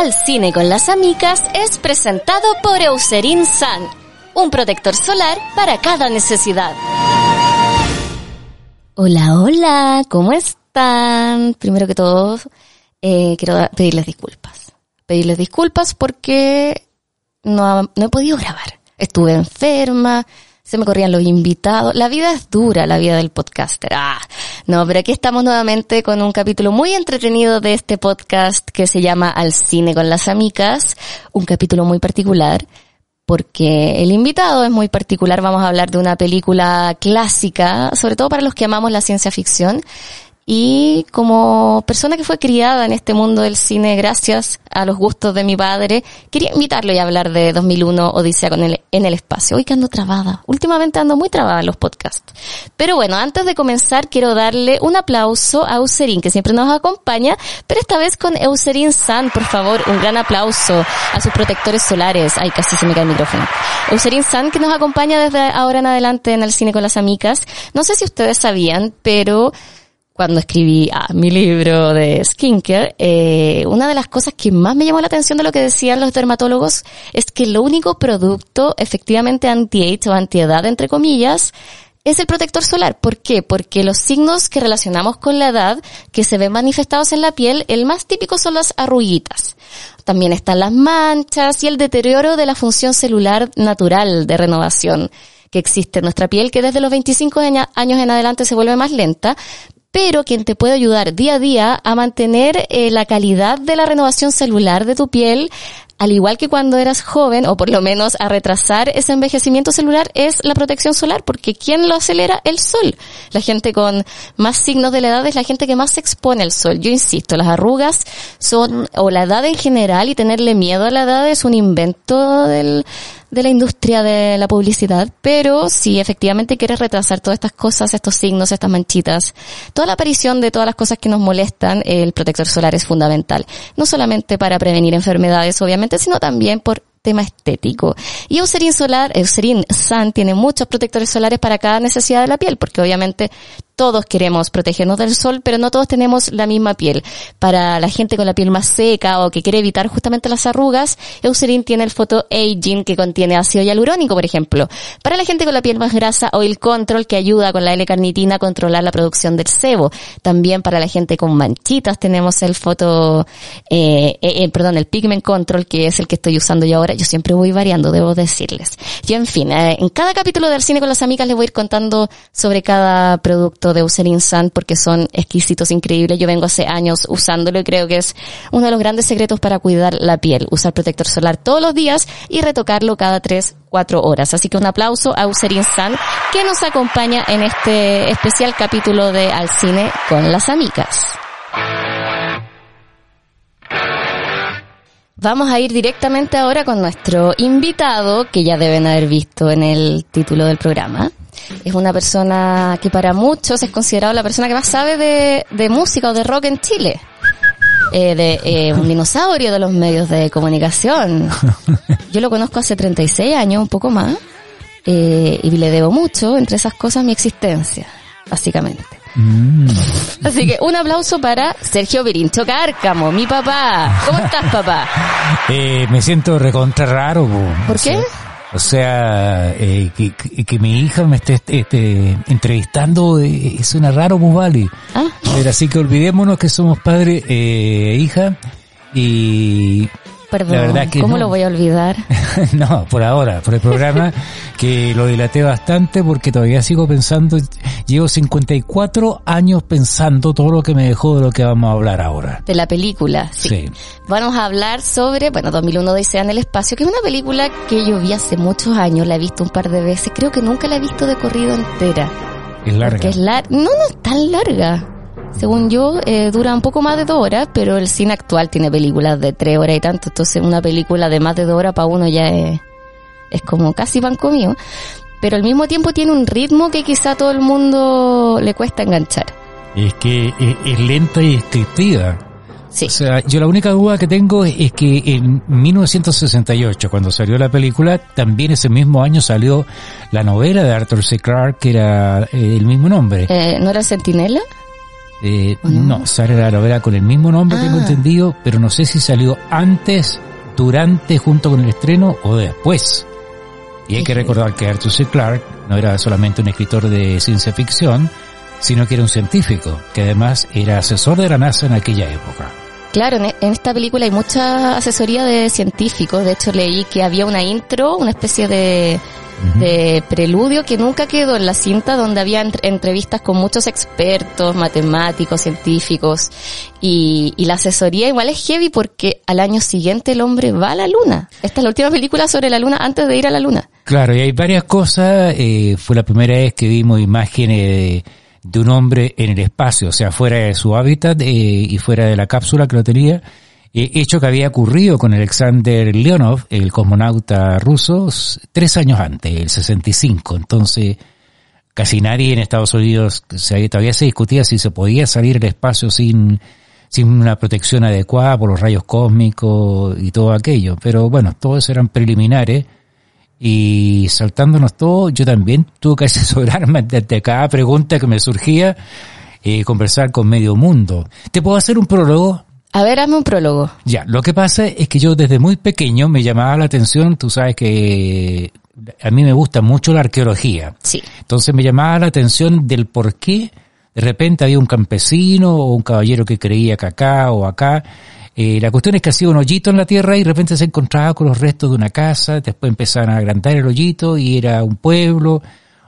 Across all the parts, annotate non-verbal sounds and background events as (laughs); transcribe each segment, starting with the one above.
Al cine con las amigas es presentado por Eucerin Sun, un protector solar para cada necesidad. Hola, hola, ¿cómo están? Primero que todo, eh, quiero pedirles disculpas. Pedirles disculpas porque no, no he podido grabar. Estuve enferma, se me corrían los invitados. La vida es dura, la vida del podcaster. Ah, no, pero aquí estamos nuevamente con un capítulo muy entretenido de este podcast que se llama Al cine con las amigas. Un capítulo muy particular porque el invitado es muy particular. Vamos a hablar de una película clásica, sobre todo para los que amamos la ciencia ficción y como persona que fue criada en este mundo del cine gracias a los gustos de mi padre, quería invitarlo y hablar de 2001 Odisea con el, en el espacio. Hoy que ando trabada. Últimamente ando muy trabada en los podcasts. Pero bueno, antes de comenzar quiero darle un aplauso a Eucerin que siempre nos acompaña, pero esta vez con Eucerin San, por favor, un gran aplauso a sus protectores solares. Ay, casi se me cae el micrófono. Eucerin San que nos acompaña desde ahora en adelante en el cine con las amigas. No sé si ustedes sabían, pero cuando escribí ah, mi libro de skincare, eh, una de las cosas que más me llamó la atención de lo que decían los dermatólogos es que el único producto efectivamente anti-age o anti-edad, entre comillas, es el protector solar. ¿Por qué? Porque los signos que relacionamos con la edad, que se ven manifestados en la piel, el más típico son las arruguitas. También están las manchas y el deterioro de la función celular natural de renovación que existe en nuestra piel, que desde los 25 años en adelante se vuelve más lenta, pero quien te puede ayudar día a día a mantener eh, la calidad de la renovación celular de tu piel, al igual que cuando eras joven, o por lo menos a retrasar ese envejecimiento celular, es la protección solar, porque ¿quién lo acelera? El sol. La gente con más signos de la edad es la gente que más se expone al sol. Yo insisto, las arrugas son, o la edad en general, y tenerle miedo a la edad es un invento del, de la industria de la publicidad, pero si efectivamente quieres retrasar todas estas cosas, estos signos, estas manchitas, toda la aparición de todas las cosas que nos molestan, el protector solar es fundamental. No solamente para prevenir enfermedades, obviamente, sino también por tema estético. Y Eucerin Solar, Eucerin Sun tiene muchos protectores solares para cada necesidad de la piel, porque obviamente todos queremos protegernos del sol, pero no todos tenemos la misma piel. Para la gente con la piel más seca o que quiere evitar justamente las arrugas, Eucerin tiene el Photo Aging que contiene ácido hialurónico, por ejemplo. Para la gente con la piel más grasa, Oil Control que ayuda con la L-carnitina a controlar la producción del sebo. También para la gente con manchitas tenemos el Photo, eh, eh, perdón, el Pigment Control que es el que estoy usando yo ahora. Yo siempre voy variando, debo decirles. Y en fin, eh, en cada capítulo del cine con las amigas les voy a ir contando sobre cada producto de Eucerin Sun porque son exquisitos, increíbles. Yo vengo hace años usándolo y creo que es uno de los grandes secretos para cuidar la piel. Usar protector solar todos los días y retocarlo cada 3, 4 horas. Así que un aplauso a Eucerin Sun que nos acompaña en este especial capítulo de Al Cine con las Amigas. Vamos a ir directamente ahora con nuestro invitado, que ya deben haber visto en el título del programa. Es una persona que para muchos es considerado la persona que más sabe de, de música o de rock en Chile. Eh, de eh, un dinosaurio de los medios de comunicación. (laughs) Yo lo conozco hace 36 años, un poco más, eh, y le debo mucho, entre esas cosas, mi existencia, básicamente. Mm. Así que un aplauso para Sergio Virincho Cárcamo, mi papá. ¿Cómo estás, papá? (laughs) Eh, me siento recontra raro. ¿Por qué? O sea, eh, que, que, mi hija me esté este, entrevistando eh, suena raro, pues vale. Ah. Pero así que olvidémonos que somos padre e hija y Perdón, ¿cómo lo voy a olvidar? (laughs) no, por ahora, por el programa, (laughs) que lo dilaté bastante porque todavía sigo pensando, llevo 54 años pensando todo lo que me dejó de lo que vamos a hablar ahora. De la película, sí. Vamos a hablar sobre, bueno, 2001 Odisea en el espacio, que es una película que yo vi hace muchos años, la he visto un par de veces, creo que nunca la he visto de corrido entera. Es larga. es No, no es tan larga. Según yo, eh, dura un poco más de dos horas, pero el cine actual tiene películas de tres horas y tanto, entonces una película de más de dos horas para uno ya es, es como casi pan comido, pero al mismo tiempo tiene un ritmo que quizá a todo el mundo le cuesta enganchar. Es que es, lenta y descriptiva. Sí. O sea, yo la única duda que tengo es que en 1968, cuando salió la película, también ese mismo año salió la novela de Arthur C. Clarke, que era eh, el mismo nombre. Eh, ¿No era Centinela? Eh, no? sale la novela con el mismo nombre, tengo ah. entendido, pero no sé si salió antes, durante, junto con el estreno o después. Y hay que recordar que Arthur C. Clarke no era solamente un escritor de ciencia ficción, sino que era un científico, que además era asesor de la NASA en aquella época. Claro, en esta película hay mucha asesoría de científicos. De hecho, leí que había una intro, una especie de de preludio que nunca quedó en la cinta donde había entrevistas con muchos expertos, matemáticos, científicos y, la asesoría igual es heavy porque al año siguiente el hombre va a la luna. Esta es la última película sobre la luna antes de ir a la luna. Claro, y hay varias cosas. Eh, fue la primera vez que vimos imágenes de, un hombre en el espacio, o sea, fuera de su hábitat eh, y fuera de la cápsula que lo tenía. Eh, hecho que había ocurrido con Alexander Leonov, el cosmonauta ruso, tres años antes, el 65. Entonces, casi nadie en Estados Unidos, todavía se discutía si se podía salir al espacio sin, sin una protección adecuada por los rayos cósmicos y todo aquello. Pero bueno, todos eran preliminares. Y saltándonos todo, yo también tuve que (laughs) asesorarme de cada pregunta que me surgía, eh, conversar con medio mundo. ¿Te puedo hacer un prólogo? A ver, hazme un prólogo. Ya, lo que pasa es que yo desde muy pequeño me llamaba la atención, tú sabes que a mí me gusta mucho la arqueología. Sí. Entonces me llamaba la atención del por qué de repente había un campesino o un caballero que creía que acá o acá. Eh, la cuestión es que hacía un hoyito en la tierra y de repente se encontraba con los restos de una casa, después empezaron a agrandar el hoyito y era un pueblo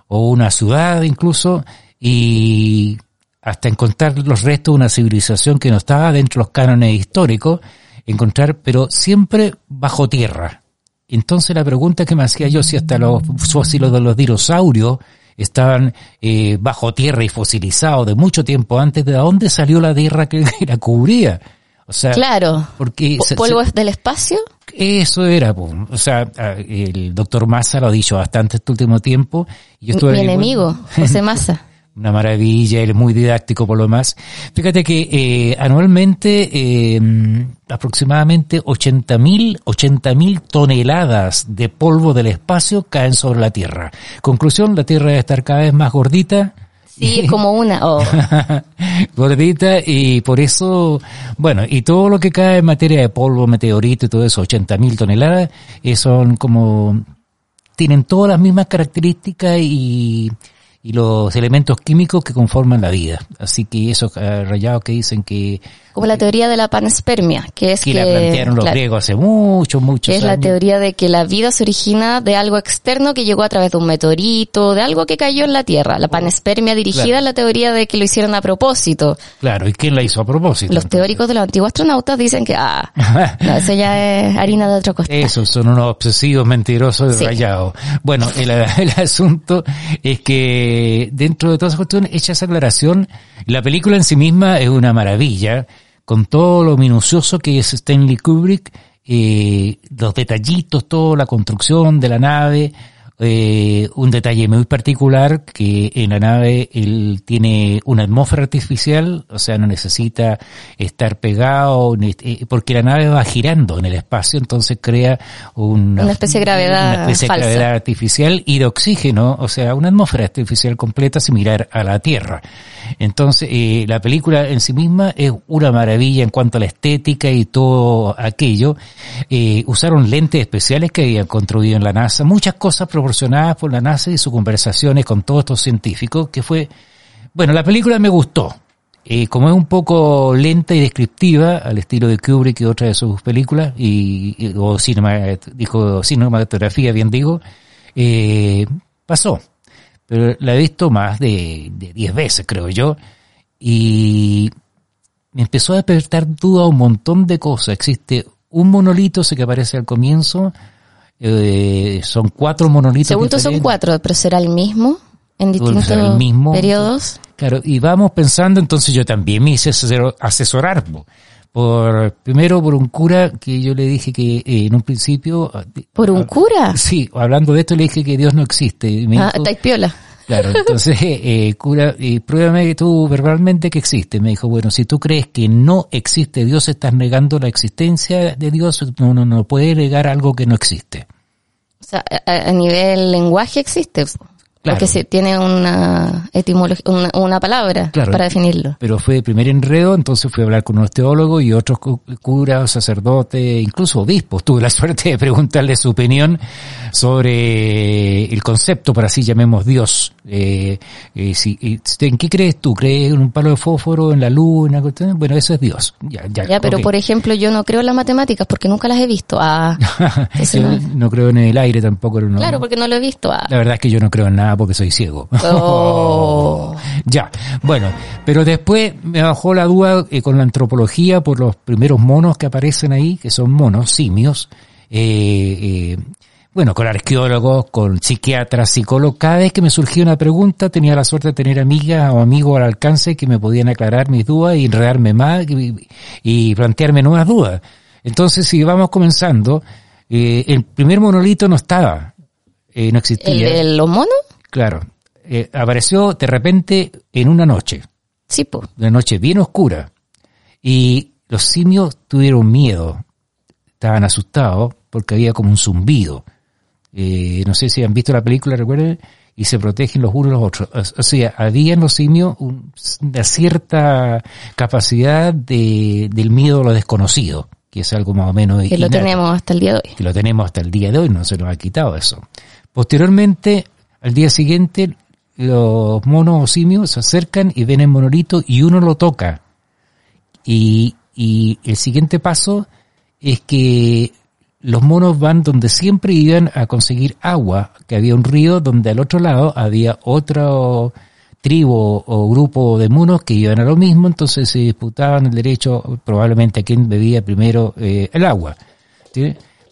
o una ciudad incluso y hasta encontrar los restos de una civilización que no estaba dentro de los cánones históricos, encontrar, pero siempre bajo tierra. Entonces la pregunta que me hacía yo, si hasta los fósiles de los dinosaurios estaban eh, bajo tierra y fosilizados de mucho tiempo antes, ¿de dónde salió la tierra que la cubría? O sea, claro. Porque polvo del espacio. Eso era, o sea, el doctor Massa lo ha dicho bastante este último tiempo. Y yo estuve Mi enemigo, José Massa (laughs) una maravilla, él es muy didáctico por lo más. Fíjate que eh, anualmente eh, aproximadamente 80.000 80.000 toneladas de polvo del espacio caen sobre la Tierra. Conclusión, la Tierra debe estar cada vez más gordita. Sí, es como una. Oh. (laughs) gordita y por eso, bueno, y todo lo que cae en materia de polvo, meteorito y todo eso, 80.000 toneladas, eh, son como, tienen todas las mismas características y y los elementos químicos que conforman la vida. Así que esos eh, rayados que dicen que... Como la teoría de la panspermia, que es que... que la plantearon los griegos hace mucho, mucho Es la teoría de que la vida se origina de algo externo que llegó a través de un meteorito, de algo que cayó en la Tierra. La panspermia dirigida es la teoría de que lo hicieron a propósito. Claro, ¿y quién la hizo a propósito? Los teóricos de los antiguos astronautas dicen que, ah, (laughs) no, eso ya es harina de otro costal. Esos son unos obsesivos mentirosos de rayados. Bueno, el, (laughs) el asunto es que eh, dentro de todas esas cuestiones, hecha esa aclaración, la película en sí misma es una maravilla, con todo lo minucioso que es Stanley Kubrick, eh, los detallitos, toda la construcción de la nave, eh, un detalle muy particular que en la nave él tiene una atmósfera artificial, o sea, no necesita estar pegado, eh, porque la nave va girando en el espacio, entonces crea una, especie de gravedad, una especie de gravedad artificial y de oxígeno, o sea, una atmósfera artificial completa similar a la Tierra. Entonces, eh, la película en sí misma es una maravilla en cuanto a la estética y todo aquello. Eh, usaron lentes especiales que habían construido en la NASA, muchas cosas proporcionadas por la NASA y sus conversaciones con todos estos científicos, que fue, bueno, la película me gustó. Eh, como es un poco lenta y descriptiva, al estilo de Kubrick y otras de sus películas, y, o cinema, dijo cinematografía, bien digo, eh, pasó la he visto más de 10 veces, creo yo, y me empezó a despertar duda un montón de cosas. Existe un monolito, sé que aparece al comienzo, eh, son cuatro monolitos. Según son cuatro, pero será el mismo en distintos periodos. Claro, y vamos pensando, entonces yo también me hice asesorar por primero por un cura que yo le dije que eh, en un principio ah, por un ah, cura sí hablando de esto le dije que Dios no existe me ah, dijo, piola claro entonces (laughs) eh, cura y pruébame tú verbalmente que existe. Me dijo bueno si tú crees que no existe Dios estás negando la existencia de Dios no no puede negar algo que no existe o sea a, nivel lenguaje existe Porque se tiene una etimología, una, palabra para definirlo. Pero fue el primer enredo, entonces fui a hablar con unos teólogos y otros curas, sacerdotes, incluso obispos. Tuve la suerte de preguntarle su opinión sobre el concepto, para así llamemos Dios. Eh, eh, si, ¿En qué crees tú? ¿Crees en un palo de fósforo, en la cuestión? Bueno, eso es Dios. Ya, ya, pero por ejemplo, yo no creo en las matemáticas porque nunca las he visto. Ah, (laughs) no, creo en el aire tampoco. claro, porque no lo he visto. Ah. La verdad es que yo no creo en nada porque soy ciego. (laughs) Oh. ya, bueno, pero después me bajó la duda eh, con la antropología por los primeros monos que aparecen ahí, que son monos, simios. Eh, eh, bueno, con arqueólogos, con psiquiatras, psicólogos, cada vez que me surgía una pregunta tenía la suerte de tener amigas o amigos al alcance que me podían aclarar mis dudas y enredarme más y, plantearme nuevas dudas. Entonces, si vamos comenzando, el primer monolito no estaba, no existía. ¿El de los monos? Claro. Eh, apareció de repente en una noche. Sí, pues. Una noche bien oscura. Y los simios tuvieron miedo. Estaban asustados porque había como un zumbido. Eh, no sé si han visto la película, recuerden, y se protegen los unos los otros. O sea, había en los simios una cierta capacidad de, del miedo a lo desconocido, que es algo más o menos... Que lo tenemos hasta el día de hoy. Que lo tenemos hasta el día de hoy, no se nos ha quitado eso. Posteriormente, al día siguiente, los monos o simios se acercan y ven el monolito y uno lo toca. Y, y el siguiente paso es que los monos van donde siempre iban a conseguir agua, que había un río donde al otro lado había otro tribu o grupo de monos que iban a lo mismo, entonces se disputaban el derecho probablemente a quien bebía primero eh, el agua.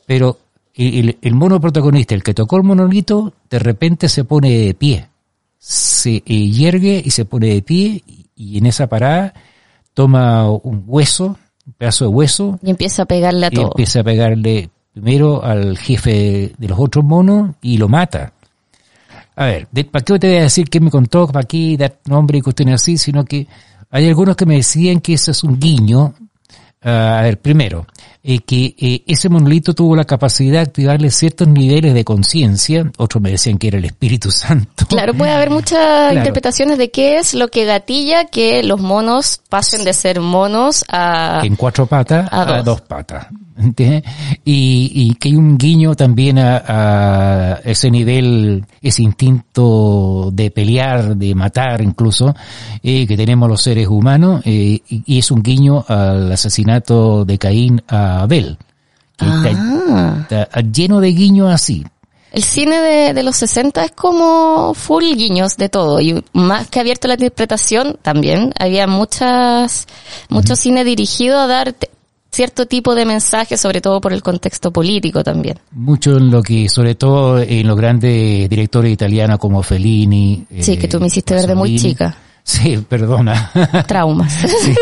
Pero el, el, mono protagonista, el que tocó el monolito, de repente se pone de pie. Se eh, yergue y se pone de pie y, en esa parada toma un hueso, un pedazo de hueso. Y empieza a pegarle a todo. empieza a pegarle primero al jefe de los otros monos y lo mata. A ver, ¿para qué te voy a decir qué me contó? ¿Para qué dar nombre y cuestiones así? Sino que hay algunos que me decían que eso es un guiño. Ah, a ver, primero, eh, que eh, ese monolito tuvo la capacidad de activarle ciertos niveles de conciencia, otros me decían que era el Espíritu (laughs) Santo. Claro, puede haber muchas interpretaciones de qué es lo que gatilla que los monos pasen de ser monos a... En cuatro patas a dos patas. Y, y, que hay un guiño también a, ese nivel, ese instinto de pelear, de matar incluso, eh, que tenemos los seres humanos, eh, y, es un guiño al asesinato de Caín a Abel. Ah. está, lleno de guiños así. El cine de, de, los 60 es como full guiños de todo y más que abierto a la interpretación también había muchas mucho cine dirigido a dar cierto tipo de mensaje, sobre todo por el contexto político también. Mucho en lo que, sobre todo en los grandes directores italianos como Fellini. Sí, que tú me hiciste ver de muy chica. Sí, perdona. Traumas. (laughs) Sí,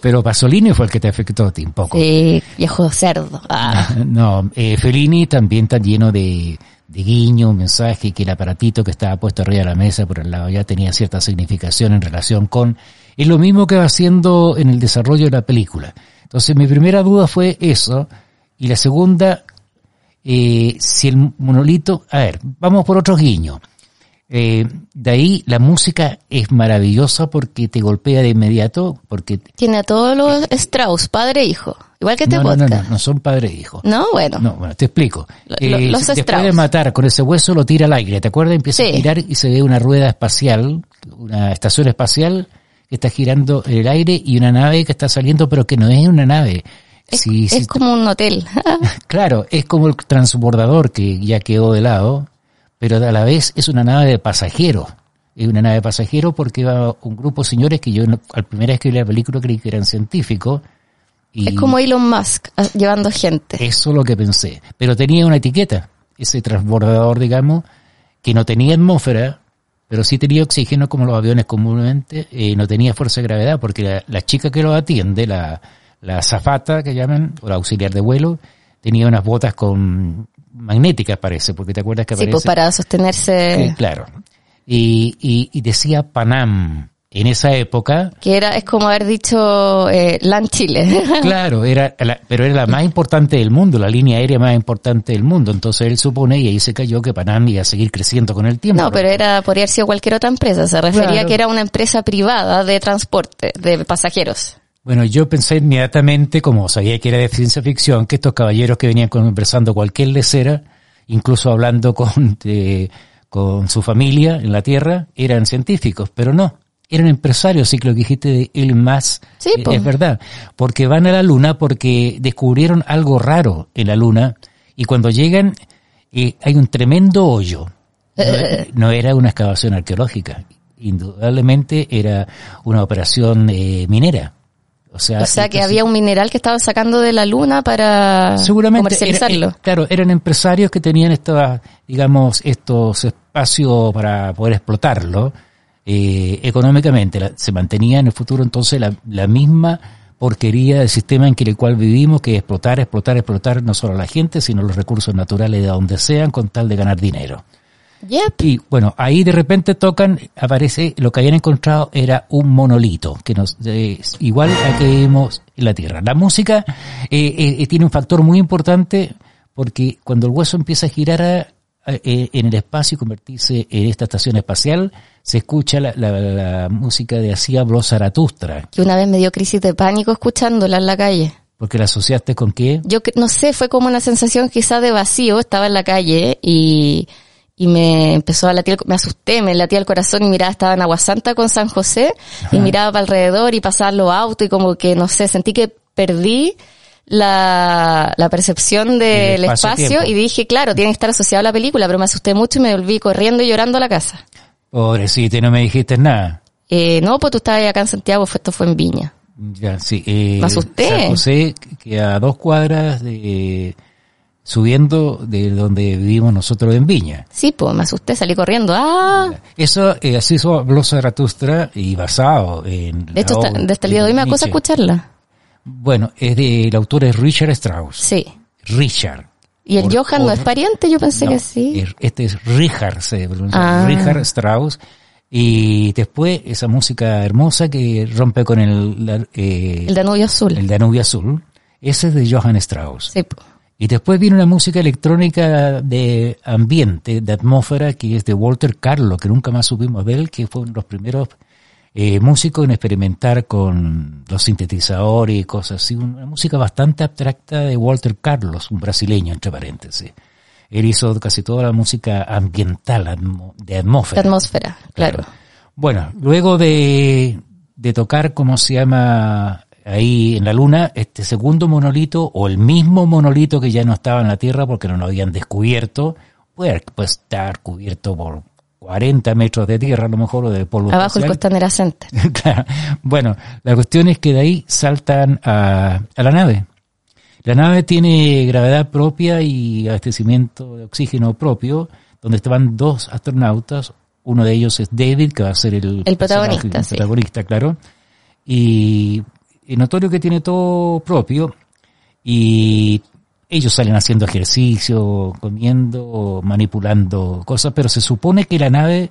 pero Pasolini fue el que te afectó a ti un poco. Sí, viejo cerdo. Ah. (laughs) No, eh, Fellini también está lleno de, de guiño, un mensaje que el aparatito que estaba puesto arriba de la mesa por el lado ya tenía cierta significación en relación con... Es lo mismo que va haciendo en el desarrollo de la película entonces mi primera duda fue eso. Y la segunda, eh, si el monolito, a ver, vamos por otros guiños. Eh, de ahí la música es maravillosa porque te golpea de inmediato, porque... Tiene a todos los Strauss, padre e hijo. Igual que este no, podcast. No, no, no, son padre e hijo. No, bueno. No, bueno, te explico. eh, los después de matar con ese hueso lo tira al aire, ¿te acuerdas? Empieza a tirar y se ve una rueda espacial, una estación espacial que está girando en el aire y una nave que está saliendo, pero que no es una nave. Es, como un hotel. (laughs) claro, es como el transbordador que ya quedó de lado, pero a la vez es una nave de pasajeros. Es una nave de pasajeros porque va un grupo de señores que yo al primera vez que vi la película creí que eran científicos. Y es como Elon Musk ah, llevando gente. Eso es lo que pensé. Pero tenía una etiqueta, ese transbordador, digamos, que no tenía atmósfera, pero sí tenía oxígeno como los aviones comúnmente, y no tenía fuerza de gravedad, porque la, chica que lo atiende, la, la zafata que llaman, o la auxiliar de vuelo, tenía unas botas con magnéticas parece, porque te acuerdas que aparece. Sí, pues para sostenerse. claro. Y, y, decía Panam, en esa época. Que era, es como haber dicho eh, LAN Chile. (laughs) claro, era pero era la más importante del mundo, la línea aérea más importante del mundo. Entonces él supone, y ahí se cayó, que Panam iba a seguir creciendo con el tiempo. No, pero era, podría haber sido cualquier otra empresa. Se refería a que era una empresa privada de transporte de pasajeros. Bueno, yo pensé inmediatamente, como sabía que era de ciencia ficción, que estos caballeros que venían conversando cualquier lecera, incluso hablando con, con su familia en la Tierra, eran científicos, pero no, eran empresarios, sí que lo que dijiste de Elon Musk sí, eh, es verdad, porque van a la Luna porque descubrieron algo raro en la Luna y cuando llegan eh, hay un tremendo hoyo. (laughs) No, era una excavación arqueológica, indudablemente era una operación eh, minera. O sea, que había un mineral que estaban sacando de la luna para comercializarlo. claro, eran empresarios que tenían estos, digamos, estos espacios para poder explotarlo eh, económicamente. se mantenía en el futuro entonces la, la misma porquería del sistema en que el cual vivimos, que es explotar, explotar, explotar no solo a la gente, sino los recursos naturales de donde sean con tal de ganar dinero. Y bueno, ahí de repente tocan, aparece, lo que habían encontrado era un monolito, que nos, igual a que vimos en la Tierra. La música eh, eh, tiene un factor muy importante porque cuando el hueso empieza a girar eh, en el espacio y convertirse en esta estación espacial, se escucha la, música de Así habló Zaratustra. Que una vez me dio crisis de pánico escuchándola en la calle. ¿Porque la asociaste con qué? Yo no sé, fue como una sensación quizá de vacío, estaba en la calle y y me empezó a latir, me asusté, me latía el corazón y miraba, estaba en Aguasanta con San José y miraba para alrededor y pasaban los autos y como que, no sé, sentí que perdí la, la percepción del espacio, y dije, claro, tiene que estar asociado a la película, pero me asusté mucho y me volví corriendo y llorando a la casa. Pobrecito, y no me dijiste nada. Eh, no, pues tú estabas acá en Santiago, esto fue en Viña. Ya, sí. Eh, me asusté. San José, que a dos cuadras de subiendo de donde vivimos nosotros en Viña. Sí, pues me asusté, salí corriendo. ¡Ah! Eso, eh, así hizo habló Zaratustra y basado en... De esto, de este día de hoy me acusa escucharla. Bueno, es de, el autor es Richard Strauss. Sí. Richard. ¿Y el Johan no es pariente? Yo pensé que sí. este es Richard, se pronuncia. Ah. Richard Strauss. Y después esa música hermosa que rompe con el... Eh, el Danubio Azul. El Danubio Azul. Ese es de Johann Strauss. Sí. Y después viene una música electrónica de ambiente, de atmósfera, que es de Walter Carlo, que nunca más supimos ver, que fue uno de los primeros eh, músicos en experimentar con los sintetizadores y cosas así. Una música bastante abstracta de Walter Carlos, un brasileño, entre paréntesis. Él hizo casi toda la música ambiental, de atmósfera. De atmósfera, claro. Bueno, luego de, de tocar, ¿cómo se llama? Ahí en la Luna este segundo monolito o el mismo monolito que ya no estaba en la Tierra porque no lo habían descubierto, puede, estar cubierto por 40 metros de tierra a lo mejor o de polvo Abajo el Costanera Center. (laughs) Bueno, la cuestión es que de ahí saltan a, a la nave. La nave tiene gravedad propia y abastecimiento de oxígeno propio, donde estaban dos astronautas. Uno de ellos es David, que va a ser el, el protagonista, el protagonista claro. Y notorio que tiene todo propio y ellos salen haciendo ejercicio, comiendo, manipulando cosas, pero se supone que la nave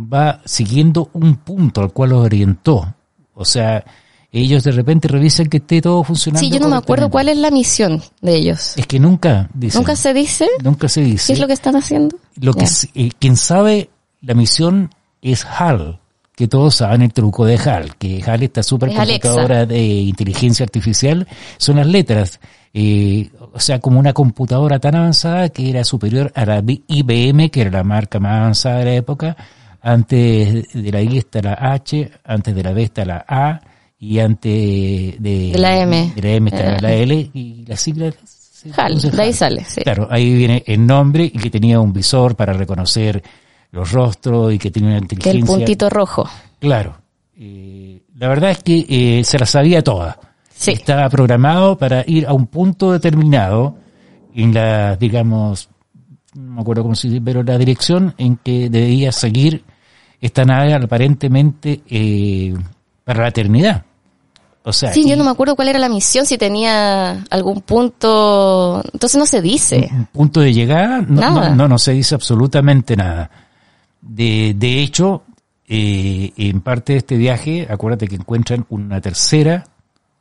va siguiendo un punto al cual los orientó. O sea, ellos de repente revisan que esté todo funcionando. Sí, yo no me acuerdo cuál es la misión de ellos. Es que nunca dice. ¿Nunca se dice? Nunca se dice. ¿Qué es lo que están haciendo? Lo que, eh, quien sabe la misión es HAL, que todos saben el truco de HAL, que HAL, esta supercomputadora de inteligencia artificial, son las letras. Eh, o sea, como una computadora tan avanzada que era superior a la IBM, que era la marca más avanzada de la época. Antes de la I está la H, antes de la B está la A, y antes de, la M, de la M está la L, y las siglas HAL, de ahí sale, sí. Claro, ahí viene el nombre y que tenía un visor para reconocer los rostros y que tiene una inteligencia. El puntito rojo. Claro. la verdad es que eh, se la sabía toda. Sí. Estaba programado para ir a un punto determinado en la, digamos, no me acuerdo cómo se dice, pero la dirección en que debía seguir esta nave aparentemente eh, para la eternidad. O sea, sí, yo no me acuerdo cuál era la misión, si tenía algún punto, entonces no se dice. Un, punto de llegada, no, no, no, no, se dice absolutamente nada. De, de hecho, eh, en parte de este viaje, acuérdate que encuentran una tercera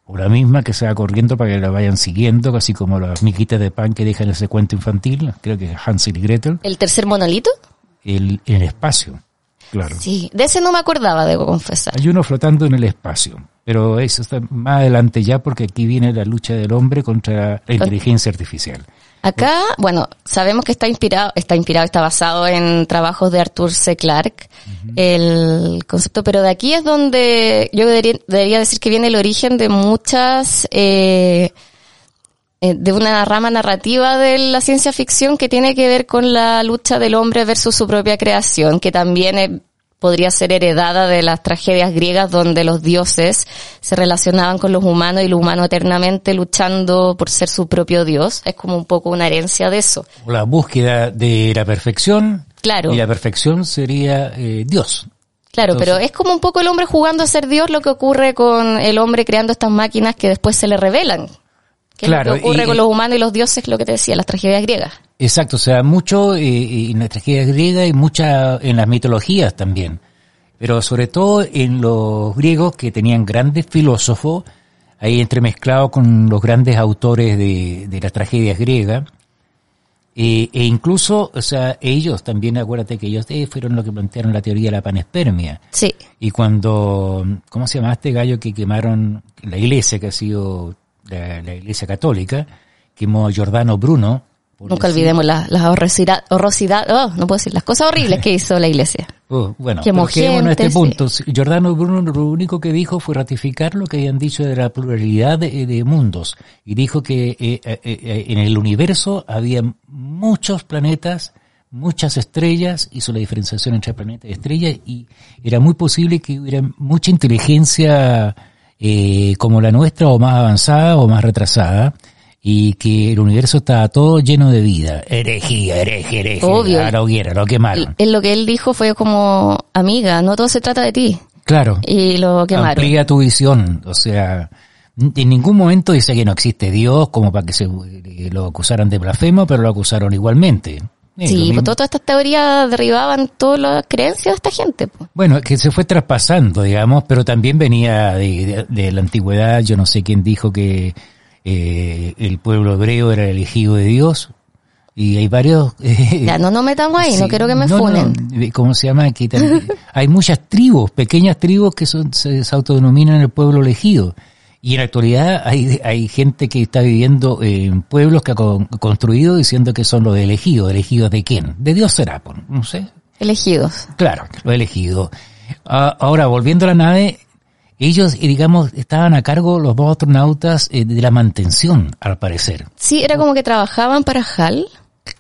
o la misma que se va corriendo para que la vayan siguiendo, casi como las miquitas de pan que dejan ese cuento infantil, creo que es Hansel y Gretel. ¿El tercer monolito? El, el espacio, claro. Sí, de ese no me acordaba, debo confesar. Hay uno flotando en el espacio, pero eso está más adelante ya porque aquí viene la lucha del hombre contra la inteligencia artificial. Acá, bueno, sabemos que está inspirado, está inspirado, está basado en trabajos de Arthur C. Clarke, el concepto, pero de aquí es donde yo debería, decir que viene el origen de muchas, eh, eh, de una rama narrativa de la ciencia ficción que tiene que ver con la lucha del hombre versus su propia creación, que también es podría ser heredada de las tragedias griegas donde los dioses se relacionaban con los humanos y los humanos eternamente luchando por ser su propio dios. Es como un poco una herencia de eso. La búsqueda de la perfección. Claro. Y la perfección sería eh, Dios. Claro, pero es como un poco el hombre jugando a ser Dios lo que ocurre con el hombre creando estas máquinas que después se le revelan. Que claro, lo que ocurre con los humanos y los dioses, lo que te decía, las tragedias griegas. Exacto, o sea, mucho eh, en la tragedia griega y mucha en las mitologías también. Pero sobre todo en los griegos que tenían grandes filósofos, ahí entremezclado con los grandes autores de, de las tragedias griegas, eh, e incluso, o sea, ellos también, acuérdate que ellos eh, fueron los que plantearon la teoría de la panespermia. Sí. Y cuando, ¿cómo se llama este gallo que quemaron la iglesia, que ha sido la, la iglesia católica? Quemó a Giordano Bruno, Nunca olvidemos las la horrorosidad, oh, no puedo decir, las cosas horribles que hizo la iglesia. (laughs) Oh, bueno, pero en este punto. Giordano Bruno lo único que dijo fue ratificar lo que habían dicho de la pluralidad de, mundos. Y dijo que eh, eh, eh, en el universo había muchos planetas, muchas estrellas, hizo la diferenciación entre planetas y estrellas, y era muy posible que hubiera mucha inteligencia como la nuestra, o más avanzada o más retrasada y que el universo estaba todo lleno de vida. Herejía, herejía, herejía. Obvio. A la hoguera, lo quemaron. En lo que él dijo fue como, amiga, no todo se trata de ti. Claro. Y lo quemaron. Amplía tu visión. O sea, en ningún momento dice que no existe Dios como para que se lo acusaran de blasfemo, pero lo acusaron igualmente. Sí, pues todas estas teorías derribaban todas las creencias de esta gente. Pues. Bueno, que se fue traspasando, digamos, pero también venía de la antigüedad, yo no sé quién dijo que eh, el pueblo hebreo era elegido de Dios y hay varios... (laughs) Eh, ya, no nos metamos ahí, no quiero que me funen. ¿Cómo se llama? Aquí (laughs) hay muchas tribus, pequeñas tribus que son, se, autodenominan el pueblo elegido. Y en la actualidad hay, hay gente que está viviendo en pueblos que ha construido diciendo que son los elegidos. ¿Elegidos de quién? De Dios será, pues, no sé. Elegidos. Claro, los elegidos. Ah, ahora, volviendo a la nave, ellos, eh, digamos, estaban a cargo, los dos astronautas, eh, de la mantención, al parecer. Sí, era como que trabajaban para HAL.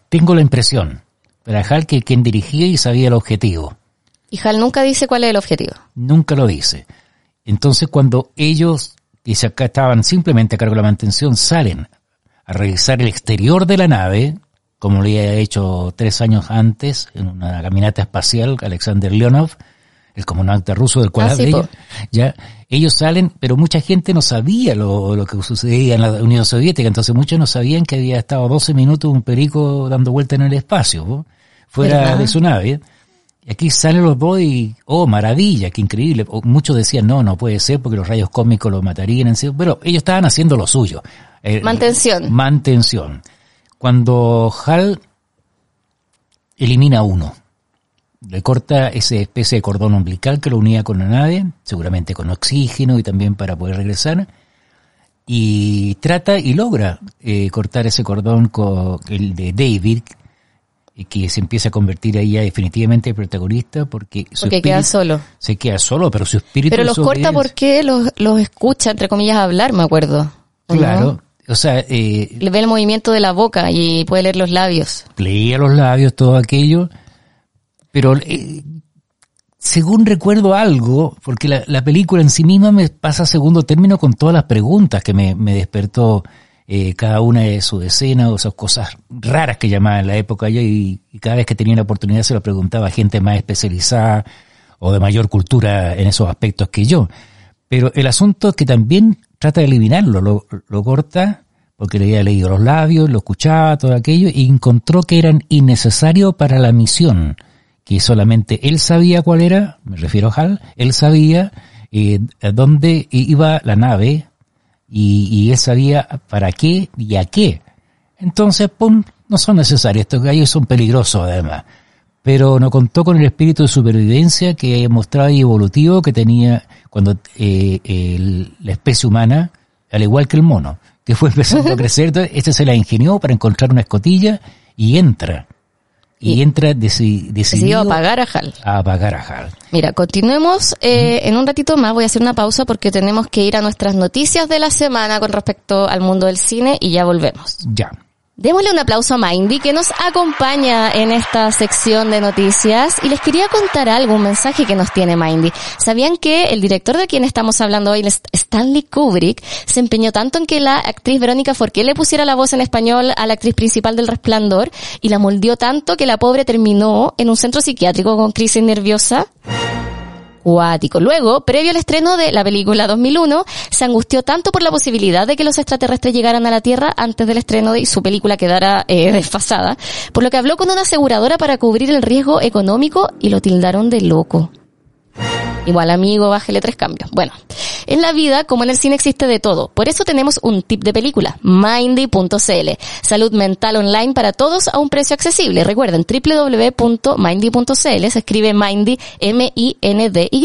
Tengo la impresión. Para HAL que quien dirigía y sabía el objetivo. Y HAL nunca dice cuál es el objetivo. Nunca lo dice. Entonces cuando ellos, que acá estaban simplemente a cargo de la mantención, salen a revisar el exterior de la nave, como lo había hecho tres años antes en una caminata espacial Alexander Leonov, el comandante ruso del cual ah, ya, ellos salen, pero mucha gente no sabía lo, lo, que sucedía en la Unión Soviética, entonces muchos no sabían que había estado 12 minutos un perico dando vuelta en el espacio, fuera de su nave. Y aquí salen los dos y, oh, maravilla, qué increíble. muchos decían, no, no puede ser porque los rayos cósmicos lo matarían, pero ellos estaban haciendo lo suyo. Eh, mantención. Mantención. Cuando HAL elimina uno, le corta esa especie de cordón umbilical que lo unía con la nave, seguramente con oxígeno y también para poder regresar, y trata y logra eh, cortar ese cordón con el de David, que se empieza a convertir ahí ya definitivamente el protagonista porque su porque queda solo. se queda solo pero su espíritu pero los corta porque los, los escucha entre comillas hablar me acuerdo claro o sea eh, le ve el movimiento de la boca y puede leer los labios. leía los labios todo aquello pero eh, según recuerdo algo, porque la, la, película en sí misma me pasa a segundo término con todas las preguntas que me, me despertó eh, cada una de sus escenas o esas cosas raras que llamaban en la época yo y, cada vez que tenía la oportunidad se lo preguntaba a gente más especializada o de mayor cultura en esos aspectos que yo. Pero el asunto es que también trata de eliminarlo, lo, lo corta porque le había leído los labios, lo escuchaba, todo aquello, y encontró que eran innecesarios para la misión que solamente él sabía cuál era, me refiero a Hal, él sabía eh, dónde iba la nave y, y, él sabía para qué y a qué. Entonces, pum, no son necesarios, estos gallos son peligrosos además. Pero no contó con el espíritu de supervivencia que mostraba y evolutivo que tenía cuando eh, la especie humana, al igual que el mono, que fue empezando a (laughs) crecer, este se la ingenió para encontrar una escotilla y entra y, entra decidido a pagar a Hal. A pagar a Hal. Mira, continuemos eh, en un ratito más. Voy a hacer una pausa porque tenemos que ir a nuestras noticias de la semana con respecto al mundo del cine y ya volvemos. Ya. Démosle un aplauso a Mindy que nos acompaña en esta sección de noticias y les quería contar algo, un mensaje que nos tiene Mindy. ¿Sabían que el director de quien estamos hablando hoy, Stanley Kubrick, se empeñó tanto en que la actriz Verónica Forqué le pusiera la voz en español a la actriz principal del Resplandor y la moldeó tanto que la pobre terminó en un centro psiquiátrico con crisis nerviosa? Luego, previo al estreno de la película 2001, se angustió tanto por la posibilidad de que los extraterrestres llegaran a la Tierra antes del estreno de su película quedara eh, (laughs) desfasada, por lo que habló con una aseguradora para cubrir el riesgo económico y lo tildaron de loco. Igual amigo, bájele tres cambios. Bueno, en la vida, como en el cine, existe de todo. Por eso tenemos un tip de película, mindy.cl. Salud mental online para todos a un precio accesible. Recuerden, www.mindy.cl se escribe Mindy, M-I-N-D-Y.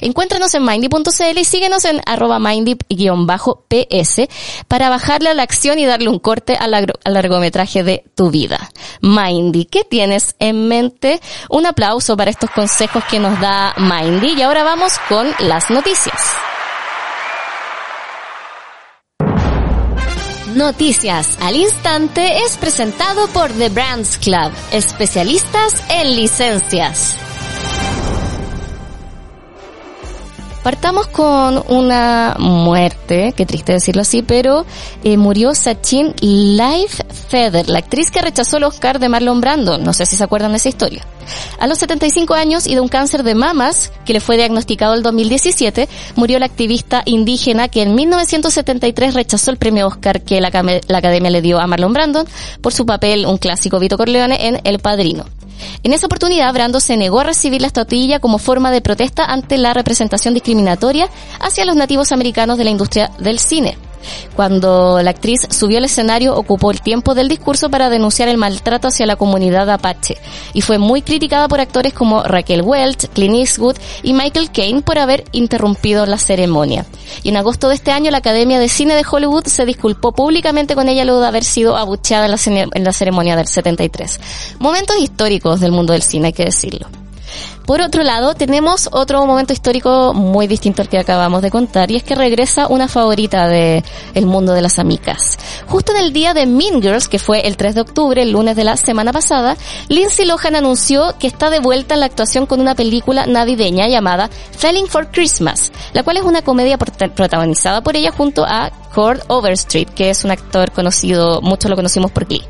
Encuéntranos en mindy.cl y síguenos en arroba mindy-ps para bajarle a la acción y darle un corte al, largometraje de tu vida. Mindy, ¿qué tienes en mente? Un aplauso para estos consejos que nos da Mindy y ahora vamos con las noticias. Noticias al instante es presentado por The Brands Club, especialistas en licencias. Partamos con una muerte, qué triste decirlo así, pero eh, murió Sachin Life Feather, la actriz que rechazó el Oscar de Marlon Brando. No sé si se acuerdan de esa historia. A los 75 años y de un cáncer de mamas que le fue diagnosticado el 2017, murió la activista indígena que en 1973 rechazó el premio Oscar que la, la Academia le dio a Marlon Brando por su papel, un clásico Vito Corleone, en El Padrino. En esa oportunidad, Brando se negó a recibir la estatuilla como forma de protesta ante la representación discriminatoria hacia los nativos americanos de la industria del cine. Cuando la actriz subió al escenario, ocupó el tiempo del discurso para denunciar el maltrato hacia la comunidad apache y fue muy criticada por actores como Raquel Welch, Clint Eastwood y Michael Caine por haber interrumpido la ceremonia. Y en agosto de este año, la Academia de Cine de Hollywood se disculpó públicamente con ella luego de haber sido abucheada en la, en la ceremonia del 73. Momentos históricos del mundo del cine, hay que decirlo. Por otro lado, tenemos otro momento histórico muy distinto al que acabamos de contar y es que regresa una favorita de el mundo de las amigas. Justo en el día de Mean Girls, que fue el 3 de octubre, el lunes de la semana pasada, Lindsay Lohan anunció que está de vuelta en la actuación con una película navideña llamada Falling for Christmas, la cual es una comedia protagonizada por ella junto a Cord Overstreet, que es un actor conocido, muchos lo conocimos por Glee.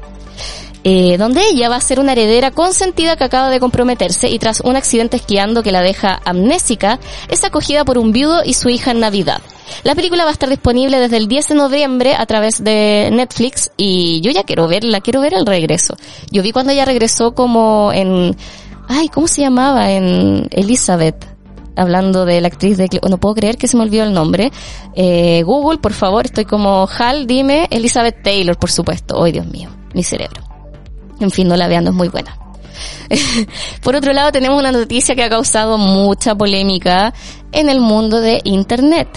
Eh, donde ella va a ser una heredera consentida que acaba de comprometerse y tras un accidente esquiando que la deja amnésica, es acogida por un viudo y su hija en Navidad. La película va a estar disponible desde el 10 de noviembre a través de Netflix y yo ya quiero verla, quiero ver el regreso. Yo vi cuando ella regresó como en, ay, ¿cómo se llamaba? En Elizabeth hablando de la actriz de... No puedo creer que se me olvidó el nombre. Eh, Google, por favor, estoy como Hal, dime Elizabeth Taylor, por supuesto. Ay, Dios mío, mi cerebro. En fin, no la vean, no es muy buena. (laughs) Por otro lado, tenemos una noticia que ha causado mucha polémica en el mundo de Internet.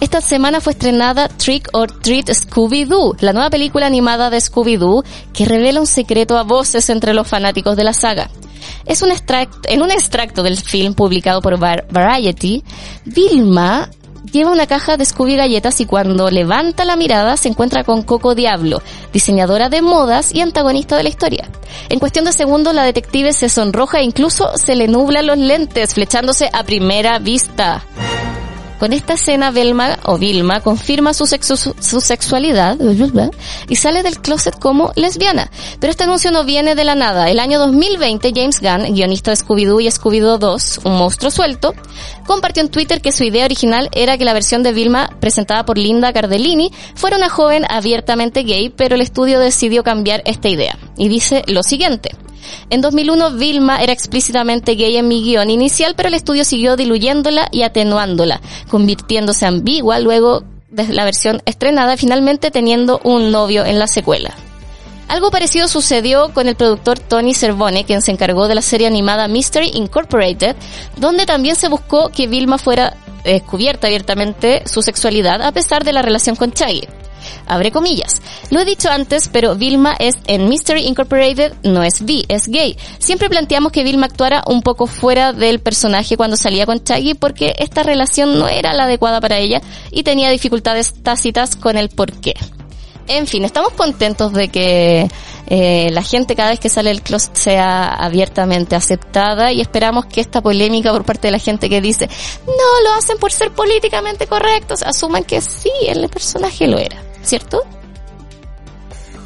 Esta semana fue estrenada Trick or Treat Scooby-Doo, la nueva película animada de Scooby-Doo que revela un secreto a voces entre los fanáticos de la saga. Es un extracto, en un extracto del film publicado por Variety, Vilma lleva una caja de Scooby galletas y cuando levanta la mirada se encuentra con Coco Diablo, diseñadora de modas y antagonista de la historia. En cuestión de segundos la detective se sonroja e incluso se le nublan los lentes, flechándose a primera vista. Con esta escena, Velma o Vilma confirma su, su sexualidad y sale del closet como lesbiana. Pero este anuncio no viene de la nada. El año 2020, James Gunn, guionista de Scooby-Doo y Scooby-Doo 2, un monstruo suelto, compartió en Twitter que su idea original era que la versión de Vilma presentada por Linda Cardellini fuera una joven abiertamente gay, pero el estudio decidió cambiar esta idea. Y dice lo siguiente. En 2001, Vilma era explícitamente gay en mi guion inicial, pero el estudio siguió diluyéndola y atenuándola, convirtiéndose ambigua luego de la versión estrenada, finalmente teniendo un novio en la secuela. Algo parecido sucedió con el productor Tony Cervone, quien se encargó de la serie animada Mystery Incorporated, donde también se buscó que Vilma fuera descubierta abiertamente su sexualidad a pesar de la relación con Chaggy. Abre comillas. Lo he dicho antes, pero Vilma es en Mystery Incorporated, no es bi, es gay. Siempre planteamos que Vilma actuara un poco fuera del personaje cuando salía con Chaggy porque esta relación no era la adecuada para ella y tenía dificultades tácitas con el porqué. En fin, estamos contentos de que eh, la gente cada vez que sale del closet sea abiertamente aceptada y esperamos que esta polémica por parte de la gente que dice no lo hacen por ser políticamente correctos, asuman que sí, el personaje lo era, ¿cierto?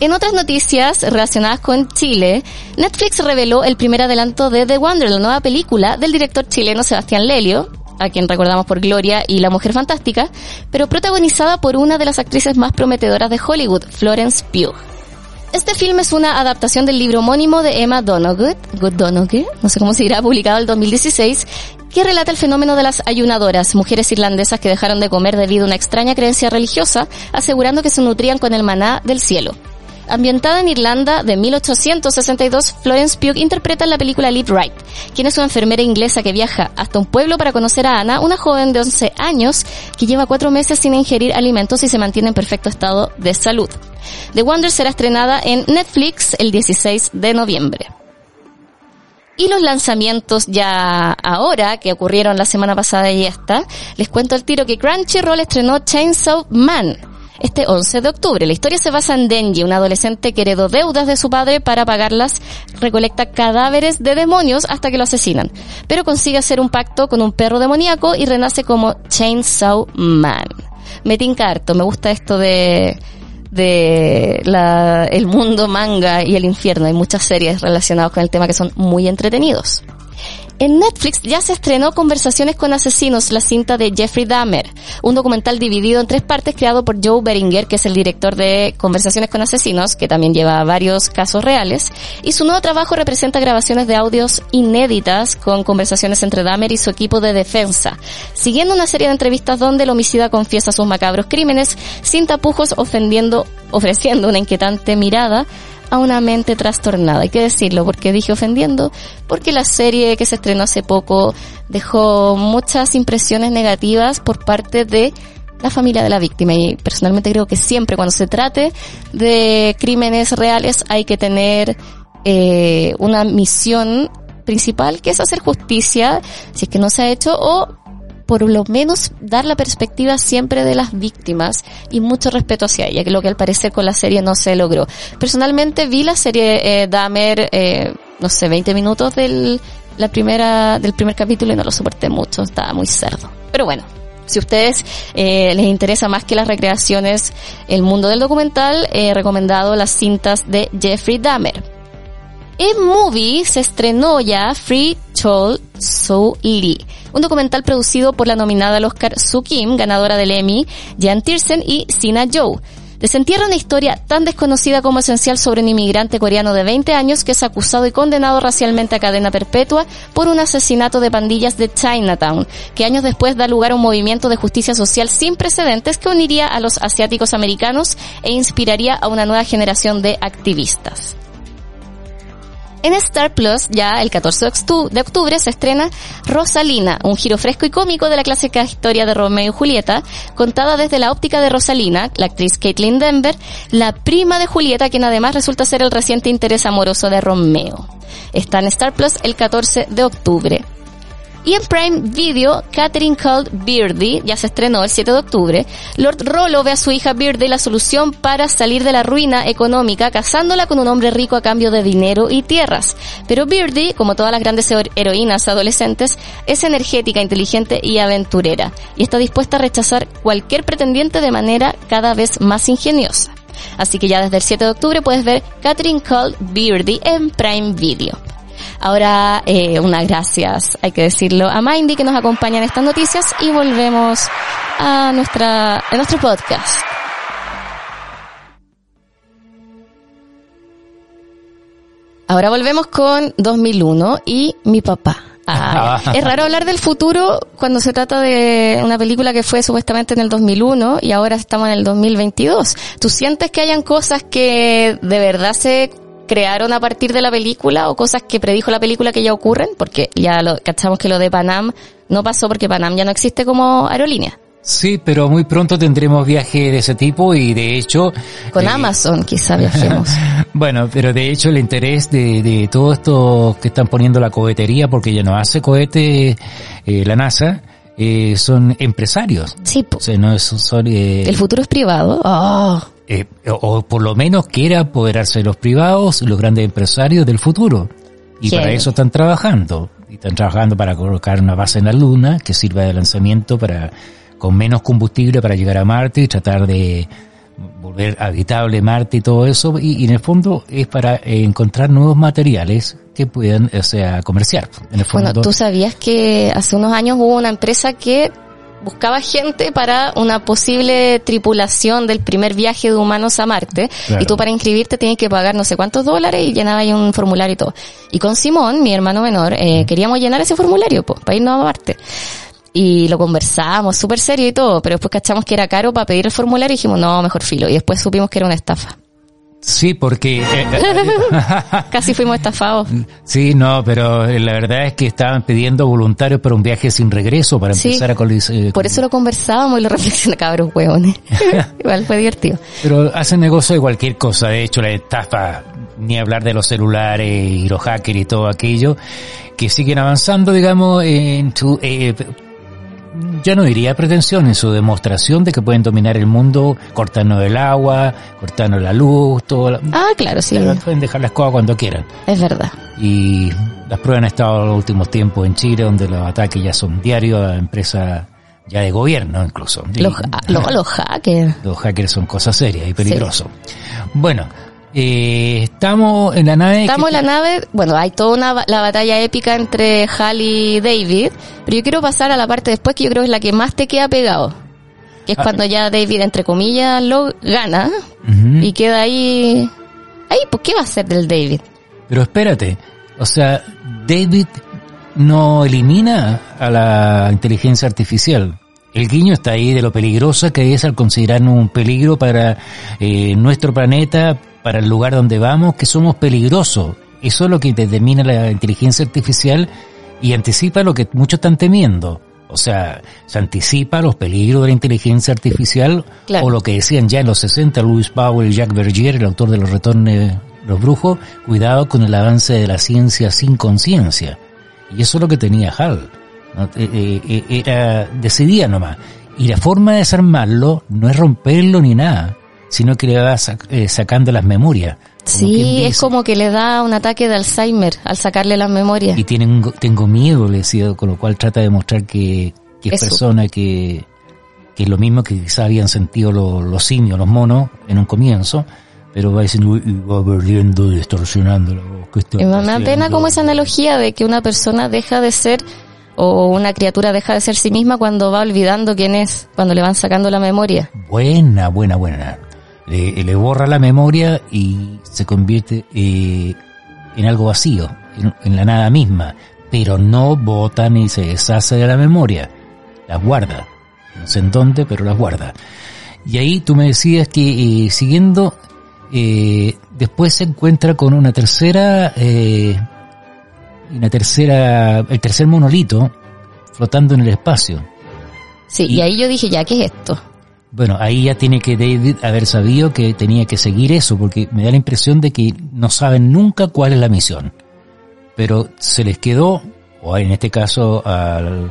En otras noticias relacionadas con Chile, Netflix reveló el primer adelanto de The Wonder, la nueva película del director chileno Sebastián Lelio, a quien recordamos por Gloria y La Mujer Fantástica, pero protagonizada por una de las actrices más prometedoras de Hollywood, Florence Pugh. Este film es una adaptación del libro homónimo de Emma Donoghue, Donoghue, no sé cómo se dirá, publicado en 2016, que relata el fenómeno de las ayunadoras, mujeres irlandesas que dejaron de comer debido a una extraña creencia religiosa, asegurando que se nutrían con el maná del cielo. Ambientada en Irlanda de 1862, Florence Pugh interpreta en la película Live Right, quien es una enfermera inglesa que viaja hasta un pueblo para conocer a Anna, una joven de 11 años que lleva cuatro meses sin ingerir alimentos y se mantiene en perfecto estado de salud. The Wonder será estrenada en Netflix el 16 de noviembre. Y los lanzamientos ya ahora, que ocurrieron la semana pasada y esta, les cuento el tiro que Crunchyroll estrenó Chainsaw Man, este 11 de octubre. La historia se basa en Denji, un adolescente que heredó deudas de su padre para pagarlas, recolecta cadáveres de demonios hasta que lo asesinan, pero consigue hacer un pacto con un perro demoníaco y renace como Chainsaw Man. Me tinca me gusta esto de de la, el mundo manga y el infierno. Hay muchas series relacionadas con el tema que son muy entretenidos. En Netflix ya se estrenó Conversaciones con Asesinos, la cinta de Jeffrey Dahmer, un documental dividido en tres partes creado por Joe Beringer, que es el director de Conversaciones con Asesinos, que también lleva varios casos reales, y su nuevo trabajo representa grabaciones de audios inéditas con conversaciones entre Dahmer y su equipo de defensa, siguiendo una serie de entrevistas donde el homicida confiesa sus macabros crímenes sin tapujos ofendiendo, ofreciendo una inquietante mirada a una mente trastornada. Hay que decirlo, porque dije ofendiendo, porque la serie que se estrenó hace poco dejó muchas impresiones negativas por parte de la familia de la víctima y personalmente creo que siempre cuando se trate de crímenes reales hay que tener eh, una misión principal que es hacer justicia si es que no se ha hecho o por lo menos dar la perspectiva siempre de las víctimas y mucho respeto hacia ella, que lo que al parecer con la serie no se logró. Personalmente vi la serie eh, Dahmer, eh, no sé, 20 minutos del, la primera, del primer capítulo y no lo soporté mucho, estaba muy cerdo. Pero bueno, si a ustedes eh, les interesa más que las recreaciones, el mundo del documental, he recomendado las cintas de Jeffrey Dahmer. En Movie se estrenó ya Free Chol So Lee, un documental producido por la nominada al Oscar Soo Kim, ganadora del Emmy, Jan Tiersen y Sina Joe. Desentierra una historia tan desconocida como esencial sobre un inmigrante coreano de 20 años que es acusado y condenado racialmente a cadena perpetua por un asesinato de pandillas de Chinatown, que años después da lugar a un movimiento de justicia social sin precedentes que uniría a los asiáticos americanos e inspiraría a una nueva generación de activistas. En Star Plus, ya el 14 de octubre, se estrena Rosalina, un giro fresco y cómico de la clásica historia de Romeo y Julieta, contada desde la óptica de Rosalina, la actriz Caitlin Denver, la prima de Julieta, quien además resulta ser el reciente interés amoroso de Romeo. Está en Star Plus el 14 de octubre. Y en Prime Video, Catherine Called Beardy, ya se estrenó el 7 de octubre, Lord Rollo ve a su hija Beardy la solución para salir de la ruina económica casándola con un hombre rico a cambio de dinero y tierras. Pero Beardy, como todas las grandes heroínas adolescentes, es energética, inteligente y aventurera, y está dispuesta a rechazar cualquier pretendiente de manera cada vez más ingeniosa. Así que ya desde el 7 de octubre puedes ver Catherine Called Beardy en Prime Video. Ahora, eh, unas gracias, hay que decirlo, a Mindy que nos acompaña en estas noticias y volvemos a nuestra, a nuestro podcast. Ahora volvemos con 2001 y mi papá. Ah, es raro hablar del futuro cuando se trata de una película que fue supuestamente en el 2001 y ahora estamos en el 2022. ¿Tú sientes que hayan cosas que de verdad se crearon a partir de la película o cosas que predijo la película que ya ocurren? Porque ya lo cachamos que lo de Panam no pasó porque Panam ya no existe como aerolínea. Sí, pero muy pronto tendremos viaje de ese tipo y de hecho... Con eh, Amazon quizá (laughs) viajemos. bueno, pero de hecho el interés de, de todo esto que están poniendo la cohetería, porque ya no hace cohete eh, la NASA, eh, son empresarios. Sí. O sea, no son, el futuro es privado. Oh. Eh, o, por lo menos quiera apoderarse de los privados, los grandes empresarios del futuro. Y para eso están trabajando. Y están trabajando para colocar una base en la Luna que sirva de lanzamiento para con menos combustible para llegar a Marte y tratar de volver habitable Marte y todo eso. Y, en el fondo es para encontrar nuevos materiales que puedan, o sea, comerciar. En el fondo, bueno, tú sabías que hace unos años hubo una empresa que buscaba gente para una posible tripulación del primer viaje de humanos a Marte. Y tú para inscribirte tienes que pagar no sé cuántos dólares y llenaba ahí un formulario y todo. Y con Simón, mi hermano menor, eh, queríamos llenar ese formulario para irnos a Marte y lo conversábamos súper serio y todo, pero después cachamos que era caro para pedir el formulario y dijimos, no, mejor filo. Y después supimos que era una estafa. Sí, porque... Eh, eh, (laughs) Casi fuimos estafados. Sí, no, pero la verdad es que estaban pidiendo voluntarios para un viaje sin regreso, para empezar a... Eh, por eso lo conversábamos y lo (laughs) reflexionamos, cabros huevones. (laughs) Igual fue divertido. Pero hacen negocio de cualquier cosa, de hecho la estafa, ni hablar de los celulares y los hackers y todo aquello, que siguen avanzando, digamos, en su ya no diría pretensión en su demostración de que pueden dominar el mundo cortando el agua, cortando la luz, todo. ah, claro, sí. Pueden dejar las cosas cuando quieran. Es verdad. Y las pruebas han estado en los últimos tiempos en Chile, donde los ataques ya son diarios a empresas ya de gobierno incluso. Los, los, (laughs) hackers. Los hackers son cosas serias y peligrosas. Bueno, eh, estamos en la nave. Estamos en la nave. Bueno, hay toda una, la batalla épica entre Hal y David. Pero yo quiero pasar a la parte después que yo creo es la que más te queda pegado. Que es ah. cuando ya David, entre comillas, lo gana. Y queda ahí. Ahí, pues, ¿qué va a hacer del David? Pero espérate. O sea, David no elimina a la inteligencia artificial. El guiño está ahí de lo peligrosa que es al considerarnos un peligro para eh, nuestro planeta, para el lugar donde vamos, que somos peligrosos. Eso es lo que determina la inteligencia artificial y anticipa lo que muchos están temiendo. O sea, se anticipa los peligros de la inteligencia artificial o lo que decían ya en los 60 Louis Powell y Jacques Bergier, el autor de Los Retornos los Brujos, cuidado con el avance de la ciencia sin conciencia. Y eso es lo que tenía Hall. Eh, eh, eh, era, decidía nomás. Y la forma de desarmarlo no es romperlo ni nada, sino que le va sacando las memorias. Sí, es como que le da un ataque de Alzheimer al sacarle las memorias. Y tienen, tengo miedo, le decía, con lo cual trata de mostrar que, es persona que, que es lo mismo que quizás habían sentido los, los simios, los monos, en un comienzo, pero va diciendo, y va perdiendo, distorsionando la voz. me da pena como esa analogía de que una persona deja de ser o una criatura deja de ser sí misma cuando va olvidando quién es, cuando le van sacando la memoria. Buena, buena, buena. Le, borra la memoria y se convierte eh, en algo vacío, en, la nada misma, pero no bota ni se deshace de la memoria, la guarda. No sé en dónde, pero la guarda. Y ahí tú me decías que eh, siguiendo, eh, después se encuentra con una tercera una tercera, el tercer monolito flotando en el espacio. Sí, y, ahí yo dije, ya, ¿qué es esto? Bueno, ahí ya tiene que David haber sabido que tenía que seguir eso, porque me da la impresión de que no saben nunca cuál es la misión. Pero se les quedó, o en este caso al,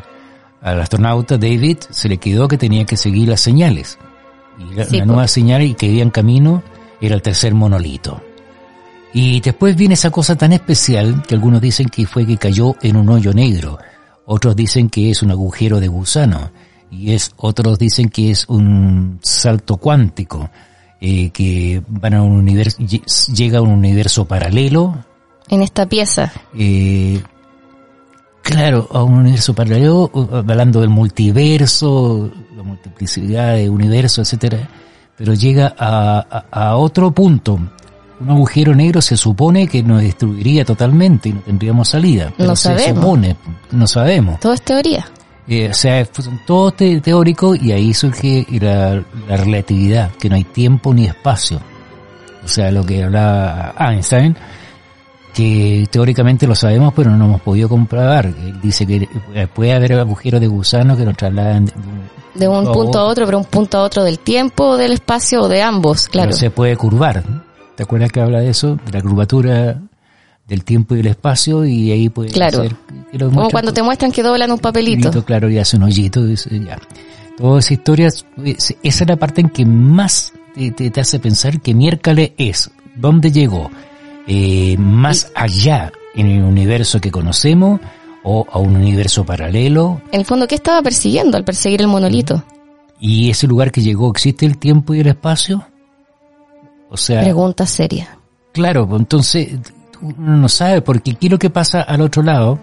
al astronauta David, se le quedó que tenía que seguir las señales. Y la, nueva señal y que iba en camino era el tercer monolito. Y después viene esa cosa tan especial que algunos dicen que fue que cayó en un hoyo negro, otros dicen que es un agujero de gusano, y es, otros dicen que es un salto cuántico, eh, que van a un universo, llega a un universo paralelo. En esta pieza. Eh, claro, a un universo paralelo, hablando del multiverso, la multiplicidad de universos, etcétera, pero llega a, a otro punto un agujero negro se supone que nos destruiría totalmente y no tendríamos salida. Pero no se sabemos. supone, no sabemos. Todo es teoría. Eh, o sea, todo te teórico y ahí surge la, la, relatividad, que no hay tiempo ni espacio. O sea, lo que hablaba Einstein, que teóricamente lo sabemos, pero no lo hemos podido comprobar. Él dice que puede haber agujeros de gusano que nos trasladan de un, de un punto a otro, pero un punto a otro del tiempo, del espacio o de ambos, claro. Pero se puede curvar. ¿Te acuerdas que habla de eso? De la curvatura del tiempo y del espacio y ahí puede claro. como cuando te muestran que doblan un papelito. papelito claro, y hace un hoyito, y ya. Toda esa historia, esa es la parte en que más te, te, te hace pensar que miércoles es, dónde llegó, eh, más y, allá en el universo que conocemos o a un universo paralelo. En el fondo, ¿qué estaba persiguiendo al perseguir el monolito? ¿Y ese lugar que llegó, existe el tiempo y el espacio? O sea... Pregunta seria. Claro, pues entonces uno no sabe, porque aquí lo que pasa al otro lado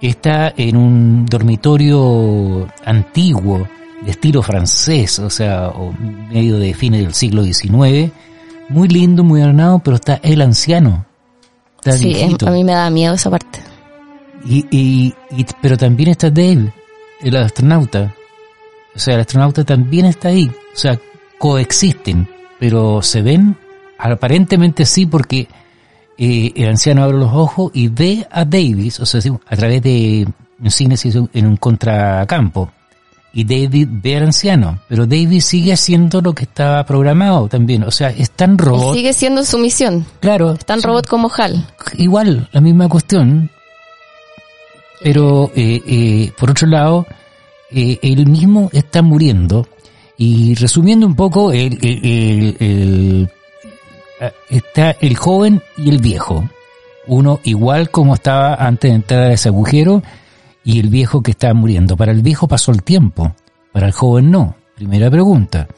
está en un dormitorio antiguo, de estilo francés, o sea, o medio de fines del siglo XIX, muy lindo, muy ordenado, pero está el anciano. Está sí, viejito. a mí me da miedo esa parte. Y, y, y, pero también está Dave, el astronauta. O sea, el astronauta también está ahí. O sea, coexisten, pero se ven, aparentemente sí, porque eh, el anciano abre los ojos y ve a Davis, o sea, a través de un cine en un contracampo. Y David ve al anciano, pero Davis sigue haciendo lo que estaba programado también. O sea, es tan robot. Y sigue siendo su misión. Claro. Es tan robot como Hal. Igual, la misma cuestión. Pero, eh, eh, por otro lado, eh, él mismo está muriendo. Y resumiendo un poco, el, el, el, el está el joven y el viejo. Uno igual como estaba antes de entrar a ese agujero y el viejo que estaba muriendo. Para el viejo pasó el tiempo, para el joven no. Primera pregunta.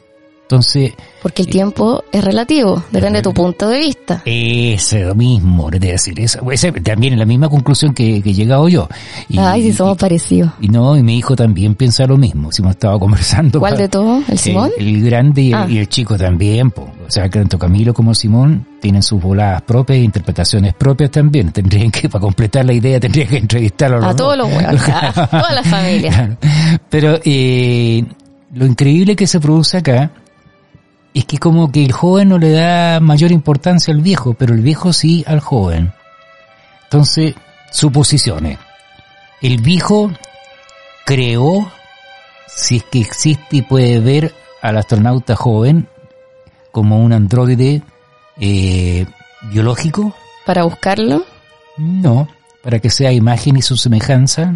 Entonces... Porque el tiempo es relativo, depende de tu punto de vista. Ese lo mismo, es decir, esa, esa, también es la misma conclusión que, que he llegado yo. Y, Ay, si somos y, parecidos. Y no, y mi hijo también piensa lo mismo, si hemos estado conversando. ¿Cuál de todos? ¿El Simón? El, el grande y el, Ah. y el chico también, po. o sea, que tanto Camilo como Simón tienen sus voladas propias e interpretaciones propias también. Tendrían que, para completar la idea, tendrían que entrevistarlo A todos los huevos, a (laughs) toda la familia. Pero eh, lo increíble que se produce acá es que como que el joven no le da mayor importancia al viejo, pero el viejo sí al joven. Entonces, suposiciones. El viejo creó, si es que existe y puede ver al astronauta joven como un androide eh, biológico. Para buscarlo, No, para que sea imagen y su semejanza.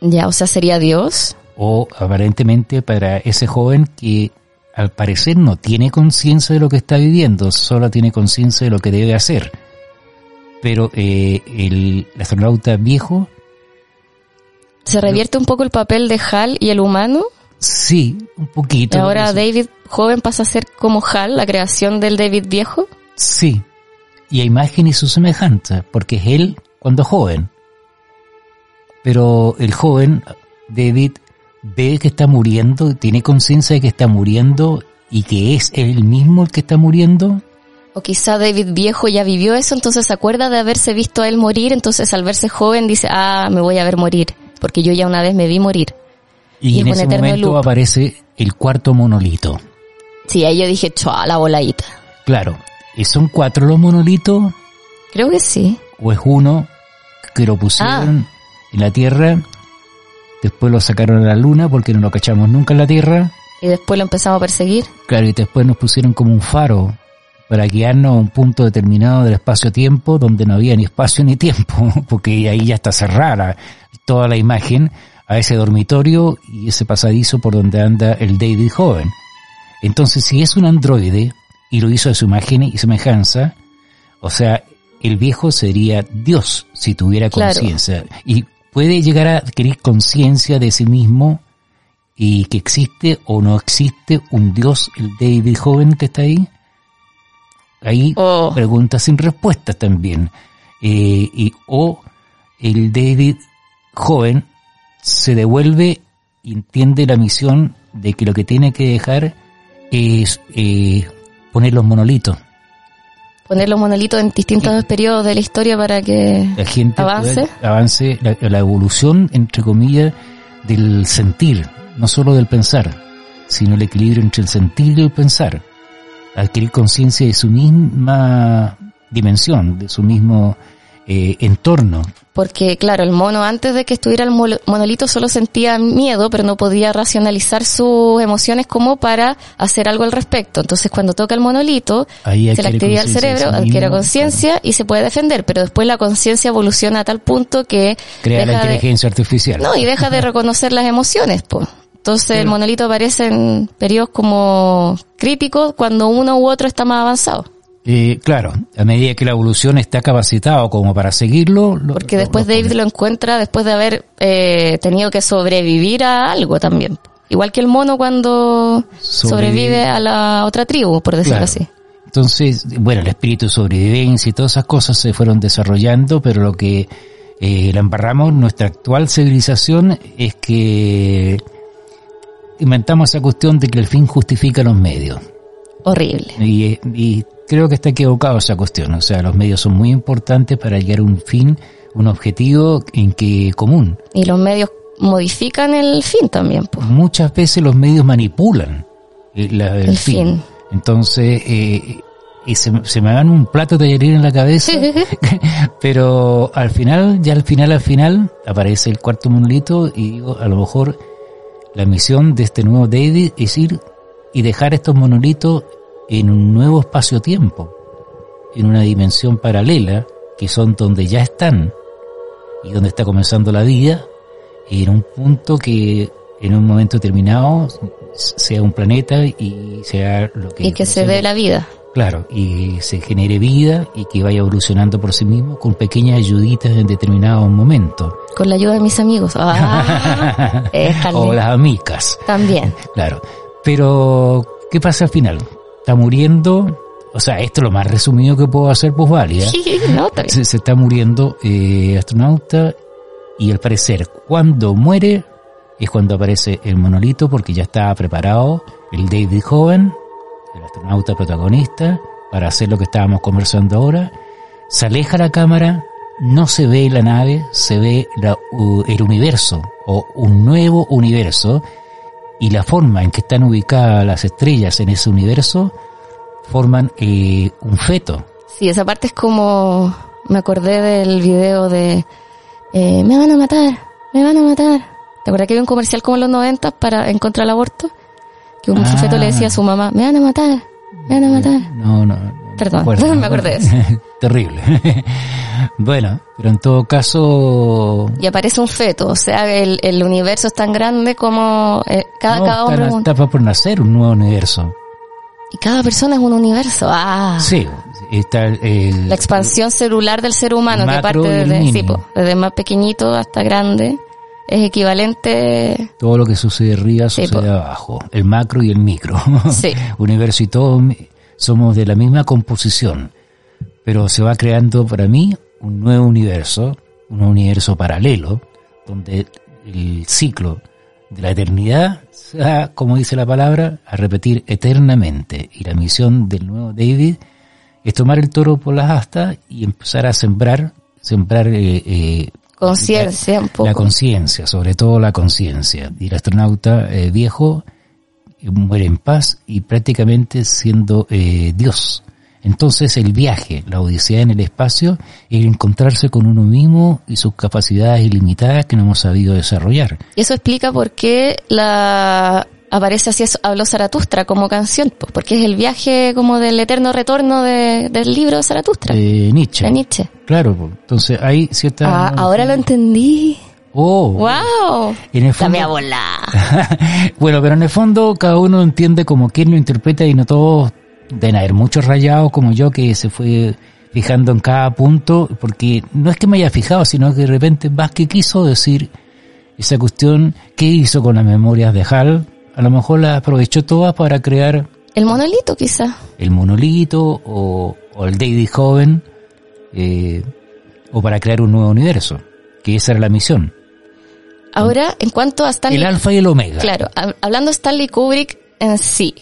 ya, o sea, sería Dios. o aparentemente para ese joven que al parecer no tiene conciencia de lo que está viviendo, solo tiene conciencia de lo que debe hacer. Pero eh, el, astronauta viejo, Se revierte un poco el papel de Hal y el humano. sí, un poquito. Y ahora David joven pasa a ser como Hal, la creación del David viejo. Sí, y a imagen y su semejanza, porque es él cuando joven. Pero el joven, David, ve que está muriendo, tiene conciencia de que está muriendo y que es él mismo el que está muriendo. O quizá David viejo ya vivió eso, entonces se acuerda de haberse visto a él morir, entonces al verse joven dice, ah, me voy a ver morir, porque yo ya una vez me vi morir. Y, Y en es ese momento loop. aparece el cuarto monolito. Sí, ahí yo dije, chua, la voladita. Claro, ¿y son cuatro los monolitos Creo que sí. o es uno que lo pusieron en la Tierra, después lo sacaron a la Luna porque no lo cachamos nunca en la Tierra, Y después lo empezamos a perseguir. claro, y después nos pusieron como un faro para guiarnos a un punto determinado del espacio-tiempo donde no había ni espacio ni tiempo, (laughs) porque ahí ya está cerrada toda la imagen a ese dormitorio y ese pasadizo por donde anda el David joven. Entonces, si es un androide y lo hizo a su imagen y semejanza, o sea, el viejo sería Dios si tuviera Claro. conciencia. Y puede llegar a adquirir conciencia de sí mismo y que existe o no existe un Dios, el David joven que está ahí. Ahí Oh. preguntas sin respuestas también. Eh, y, o el David joven se devuelve y entiende la misión de que lo que tiene que dejar es eh, poner los monolitos. Poner los monolitos en distintos periodos de la historia para que la gente avance. avance la, la, evolución, entre comillas, del sentir, no solo del pensar, sino el equilibrio entre el sentir y el pensar. Adquirir conciencia de su misma dimensión, de su mismo eh, entorno. Porque, claro, el mono antes de que estuviera el monolito solo sentía miedo, pero no podía racionalizar sus emociones como para hacer algo al respecto. Entonces, cuando toca el monolito, se le activa el cerebro, adquiere conciencia y se puede defender. Pero después la conciencia evoluciona a tal punto que... Crea la inteligencia artificial. No, y deja de (laughs) reconocer las emociones, pues. Entonces el monolito aparece en periodos como críticos cuando uno u otro está más avanzado. Eh, claro, a medida que la evolución está capacitado como para seguirlo. Porque después David lo encuentra después de haber eh, tenido que sobrevivir a algo también. Igual que el mono cuando sobrevive, a la otra tribu, por decirlo así. Entonces, bueno, el espíritu de sobrevivencia y todas esas cosas se fueron desarrollando, pero lo que eh, la embarramos nuestra actual civilización es que inventamos esa cuestión de que el fin justifica los medios. Horrible. Y, y creo que está equivocado esa cuestión. O sea, los medios son muy importantes para llegar a un fin, un objetivo en que común. Y los medios modifican el fin también. Muchas veces los medios manipulan el, fin. Entonces, eh, y se, me dan un plato de tallerín en la cabeza, (laughs) pero al final, ya al final, al final, aparece el cuarto monolito y digo, a lo mejor la misión de este nuevo David es ir y dejar estos monolitos en un nuevo espacio-tiempo, en una dimensión paralela, que son donde ya están y donde está comenzando la vida, en un punto que en un momento determinado sea un planeta y sea lo que... Y que se dé la vida. Claro, y se genere vida y que vaya evolucionando por sí mismo con pequeñas ayuditas en determinados momentos. Con la ayuda de mis amigos. Ah, (laughs) o las amigas. También. Claro. Pero, ¿qué pasa al final? Está muriendo, o sea, esto es lo más resumido que puedo hacer, pues válida. se, se, está muriendo eh, astronauta y al parecer cuando muere es cuando aparece el monolito porque ya está preparado el David joven, el astronauta protagonista, para hacer lo que estábamos conversando ahora. Se aleja la cámara, no se ve la nave, se ve la, el universo o un nuevo universo y la forma en que están ubicadas las estrellas en ese universo forman eh, un feto. Sí, esa parte es como, me acordé del video de, eh, me van a matar, me van a matar. ¿Te acuerdas que había un comercial como en los 90 para en contra del aborto? Que un feto le decía a su mamá, me van a matar, me van a matar. No, no. Perdón, (laughs) me acordé de eso. (laughs) Terrible. (laughs) bueno, pero en todo caso... Y aparece un feto, o sea, el, el universo es tan grande como eh, cada, cada hombre... Está, está por nacer un nuevo universo. Y cada persona es un universo. Ah. Sí, está el, la expansión celular del ser humano que parte desde, sí, desde más pequeñito hasta grande es equivalente. Todo lo que sucede arriba sucede abajo, el macro y el micro. Sí. universo y todo somos de la misma composición, pero se va creando para mí un nuevo universo, un universo paralelo, donde el ciclo de la eternidad se va, como dice la palabra, a repetir eternamente. Y la misión del nuevo David es tomar el toro por las astas y empezar a sembrar, sembrar eh, eh, conciencia un poco. La conciencia, sobre todo la conciencia. Y el astronauta eh, viejo muere en paz y prácticamente siendo eh, Dios. Entonces el viaje, la odisea en el espacio, es encontrarse con uno mismo y sus capacidades ilimitadas que no hemos sabido desarrollar. Y eso explica por qué la aparece así habló Zaratustra como canción, pues, porque es el viaje como del eterno retorno del libro de Zaratustra. De Nietzsche. De Nietzsche. Claro, pues, entonces hay cierta... Ah, ahora lo entendí. Oh. Wow. En el fondo, (laughs) bueno, pero en el fondo cada uno entiende como quien lo interpreta y no todos deben haber muchos rayados como yo que se fue fijando en cada punto, porque no es que me haya fijado, sino que de repente que quiso decir esa cuestión, ¿qué hizo con las memorias de Hal? A lo mejor la aprovechó todas para crear... El monolito quizá. El monolito o, el David joven, eh, o para crear un nuevo universo, que esa era la misión. Ahora, en cuanto a Stanley... El alfa y el omega. Claro, hablando de Stanley Kubrick en sí,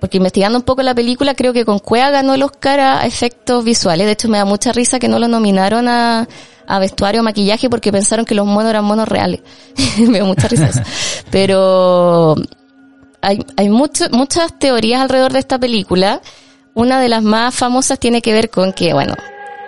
porque investigando un poco la película, creo que con Cuea ganó el Oscar a efectos visuales. De hecho, me da mucha risa que no lo nominaron a, a vestuario o maquillaje porque pensaron que los monos eran monos reales. (laughs) me da mucha risa eso. (laughs) Pero hay, hay muchas teorías alrededor de esta película. Una de las más famosas tiene que ver con que, bueno,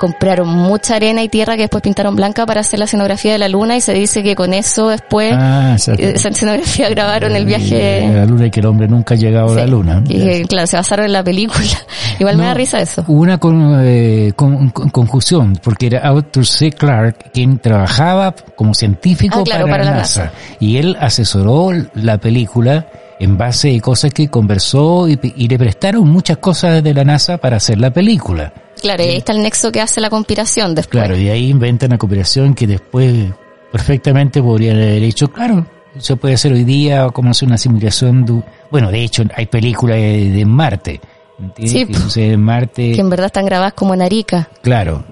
compraron mucha arena y tierra que después pintaron blanca para hacer la escenografía de la luna y se dice que con eso después ah, esa escenografía grabaron el viaje la luna y que el hombre nunca ha llegado a la luna. y claro se basaron en la película. (laughs) Igual me da risa eso. una con, eh, con, confusión porque era Arthur C. Clarke quien trabajaba como científico ah, para, la, NASA. y él asesoró la película en base a cosas que conversó y, y le prestaron muchas cosas de la NASA para hacer la película Claro, y ahí está el nexo que hace la conspiración después. Claro, y ahí inventan la conspiración que después perfectamente podrían haber hecho, claro, eso puede ser hoy día como hacer una simulación de, bueno, de hecho hay películas de, Marte. Sí, que en Marte. Que en verdad están grabadas como en Arica. Claro.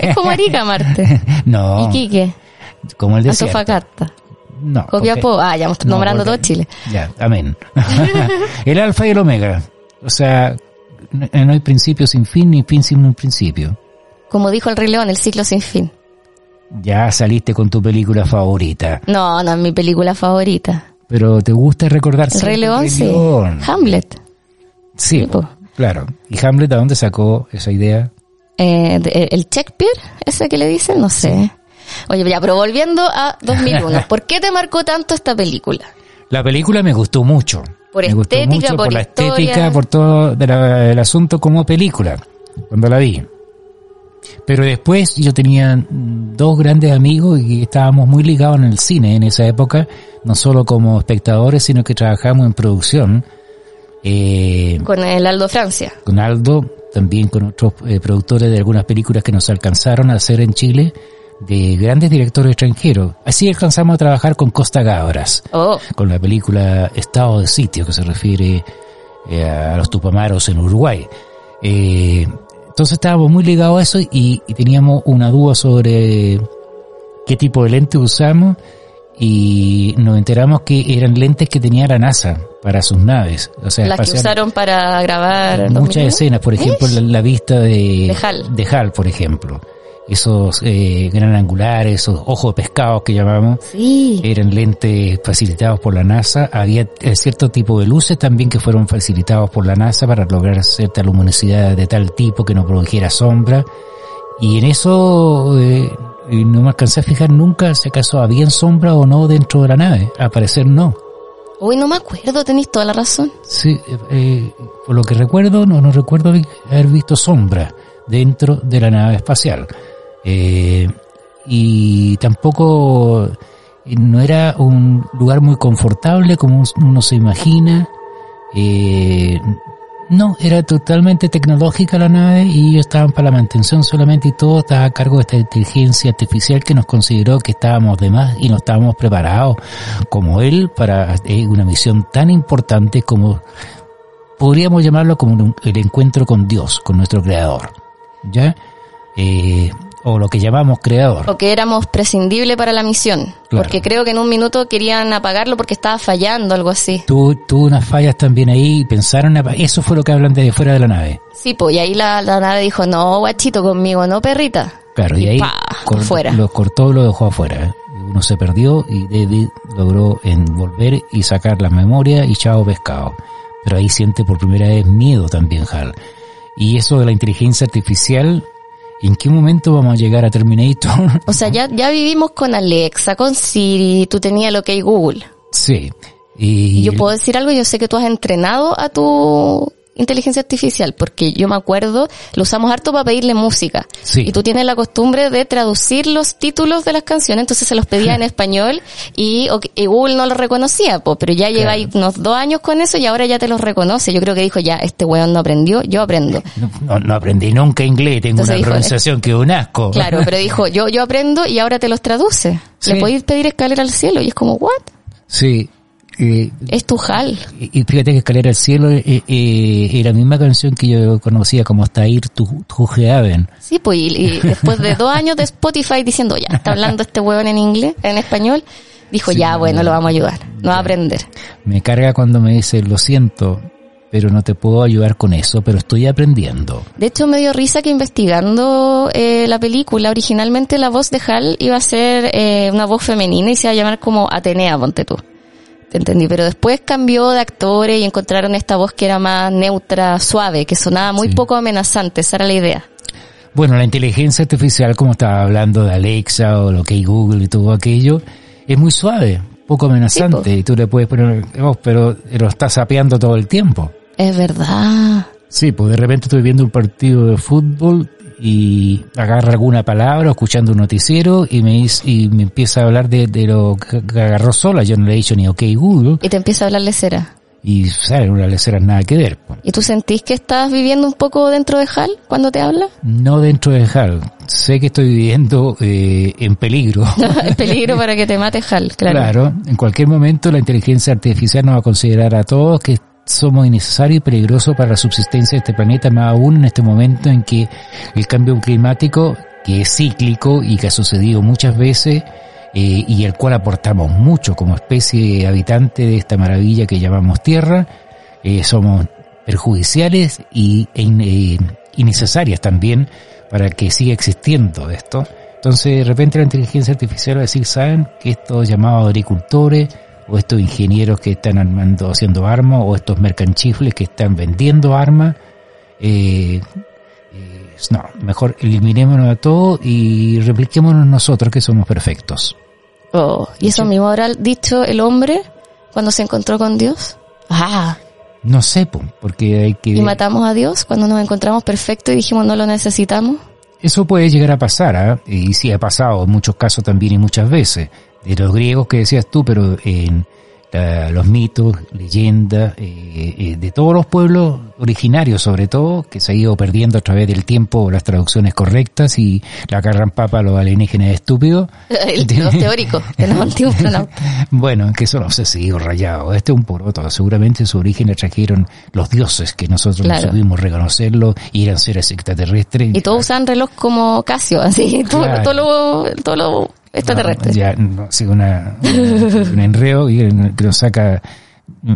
es como Arica, Marte. (laughs) no. Iquique. Como el desierto. Antofagasta. No. Copiapó. Ah, ya estamos nombrando todo Chile. Ya, amén. (laughs) el alfa y el omega. O sea, no hay principio sin fin ni fin sin un principio. Como dijo el Rey León, el ciclo sin fin. Ya saliste con tu película favorita. No, no es mi película favorita. Pero te gusta recordarse. El Rey León, sí. Hamlet. Sí, claro. ¿Y Hamlet a dónde sacó esa idea? Eh, eh, ¿El Shakespeare? ¿Ese que le dicen? No sé. Oye, ya, pero volviendo a 2001. (laughs) ¿Por qué te marcó tanto esta película? La película me gustó mucho. Por me estética, gustó mucho, por, la historia. estética, por todo el asunto como película, cuando la vi. Pero después yo tenía dos grandes amigos y estábamos muy ligados en el cine en esa época, no solo como espectadores, sino que trabajamos en producción. Eh, con el Aldo Francia. Con Aldo, también con otros eh, productores de algunas películas que nos alcanzaron a hacer en Chile de grandes directores extranjeros. Así alcanzamos a trabajar con Costa Gabras, oh. con la película Estado de Sitio, que se refiere eh, a los Tupamaros en Uruguay. Eh, entonces estábamos muy ligados a eso y, teníamos una duda sobre qué tipo de lente usamos y nos enteramos que eran lentes que tenía la NASA para sus naves. O sea, Las que usaron para grabar. Muchas escenas, por ejemplo, la, vista de, de Hal, por ejemplo esos eh, gran angulares, esos ojos de pescado que llamamos, eran lentes facilitados por la NASA. Había eh, cierto tipo de luces también que fueron facilitados por la NASA para lograr cierta luminosidad de tal tipo que no produjera sombra. Y en eso eh, no me alcancé a fijar nunca si acaso había sombra o no dentro de la nave. Al parecer no. Uy, no me acuerdo, tenéis toda la razón. Sí, eh, por lo que recuerdo, no, no recuerdo haber visto sombra dentro de la nave espacial. Eh, y tampoco eh, no era un lugar muy confortable como uno se imagina. Eh, no, era totalmente tecnológica la nave y ellos estaban para la mantención solamente y todo estaba a cargo de esta inteligencia artificial que nos consideró que estábamos de más y no estábamos preparados como él para eh, una misión tan importante como podríamos llamarlo como el encuentro con Dios, con nuestro creador. ¿Ya? Eh, o lo que llamamos creador. O que éramos prescindible para la misión. Porque creo que en un minuto querían apagarlo porque estaba fallando, algo así. Tuvo, tuvo unas fallas también ahí y pensaron, eso fue lo que hablan de fuera de la nave. Sí, pues y ahí la, nave dijo, no, guachito conmigo, no, perrita. Claro, y, ahí fuera. lo cortó, lo dejó afuera. Uno se perdió y David logró envolver y sacar la memoria y chao pescado. Pero ahí siente por primera vez miedo también Hal. Y eso de la inteligencia artificial ¿En qué momento vamos a llegar a Terminator? (laughs) O sea, ya, ya vivimos con Alexa, con Siri, tú tenías lo que hay Google. Sí. Y... Yo puedo decir algo, yo sé que tú has entrenado a tu inteligencia artificial, porque yo me acuerdo, lo usamos harto para pedirle música. Y tú tienes la costumbre de traducir los títulos de las canciones, entonces se los pedía en (laughs) español y, Google no lo reconocía, pero ya lleva unos dos años con eso y ahora ya te los reconoce. Yo creo que dijo, ya, este weón no aprendió, yo aprendo. (laughs) No, aprendí nunca inglés, tengo una pronunciación que un asco. (laughs) Claro, pero dijo, yo, yo aprendo y ahora te los traduce. Le podéis pedir escalera al cielo y es como, ¿what? Sí, es tu jal. Y, fíjate que Escalera al Cielo es eh, eh, la misma canción que yo conocía como Hasta ir tu, tu Sí, pues y, (laughs) después de dos años de Spotify diciendo, ya, está hablando este huevón en inglés, en español, dijo, ya, bueno, lo vamos a ayudar, no va a aprender. Me carga cuando me dice, lo siento, pero no te puedo ayudar con eso, pero estoy aprendiendo. De hecho, me dio risa que investigando eh, la película, originalmente la voz de Hal iba a ser eh, una voz femenina y se iba a llamar como Atenea, ponte tú. Te entendí, pero después cambió de actores y encontraron esta voz que era más neutra, suave, que sonaba muy poco amenazante, esa era la idea. Bueno, la inteligencia artificial, como estaba hablando de Alexa o lo que hay Google y todo aquello, es muy suave, poco amenazante, y tú le puedes poner, oh, pero lo estás sapeando todo el tiempo. Es verdad. Sí, pues de repente estoy viendo un partido de fútbol y agarra alguna palabra, escuchando un noticiero y me y me empieza a hablar de, lo que agarró sola. Yo no le he dicho ni OK Google. Y te empieza a hablar lecera. Y sale una lecera nada que ver. ¿Y tú sentís que estás viviendo un poco dentro de HAL cuando te habla? No dentro de HAL. Sé que estoy viviendo eh, en peligro. (laughs) en (laughs) peligro para que te mate HAL, claro. Claro, en cualquier momento la inteligencia artificial nos va a considerar a todos que somos innecesarios y peligrosos para la subsistencia de este planeta, más aún en este momento en que el cambio climático, que es cíclico y que ha sucedido muchas veces, eh, y el cual aportamos mucho como especie habitante de esta maravilla que llamamos Tierra, eh, somos perjudiciales y e eh, innecesarias también para que siga existiendo esto. Entonces, de repente la inteligencia artificial va a decir, ¿saben que estos llamados agricultores o estos ingenieros que están armando, haciendo armas, o estos mercanchifles que están vendiendo armas. Eh, eh, no, mejor eliminémonos a todos y repliquémonos nosotros que somos perfectos. Oh, ¿y eso mismo habrá dicho el hombre cuando se encontró con Dios? Ah. No sé, porque hay que... ¿Y matamos a Dios cuando nos encontramos perfectos y dijimos no lo necesitamos? Eso puede llegar a pasar, ¿ah? y sí ha pasado en muchos casos también y muchas veces de los griegos que decías tú, pero en los mitos, leyendas, eh, eh, de todos los pueblos originarios sobre todo, que se ha ido perdiendo a través del tiempo las traducciones correctas y la agarran papa a los alienígenas estúpidos. (laughs) los teóricos, de los antiguos (laughs) Bueno, que son obsesivos, rayados. Este es un poroto. Seguramente su origen le trajeron los dioses, que nosotros no supimos reconocerlo y eran seres extraterrestres. Y todos usan reloj como Casio, así. Todo, todo, lo, todo lo extraterrestre. ya, no, sí, una, un enreo y que nos saca...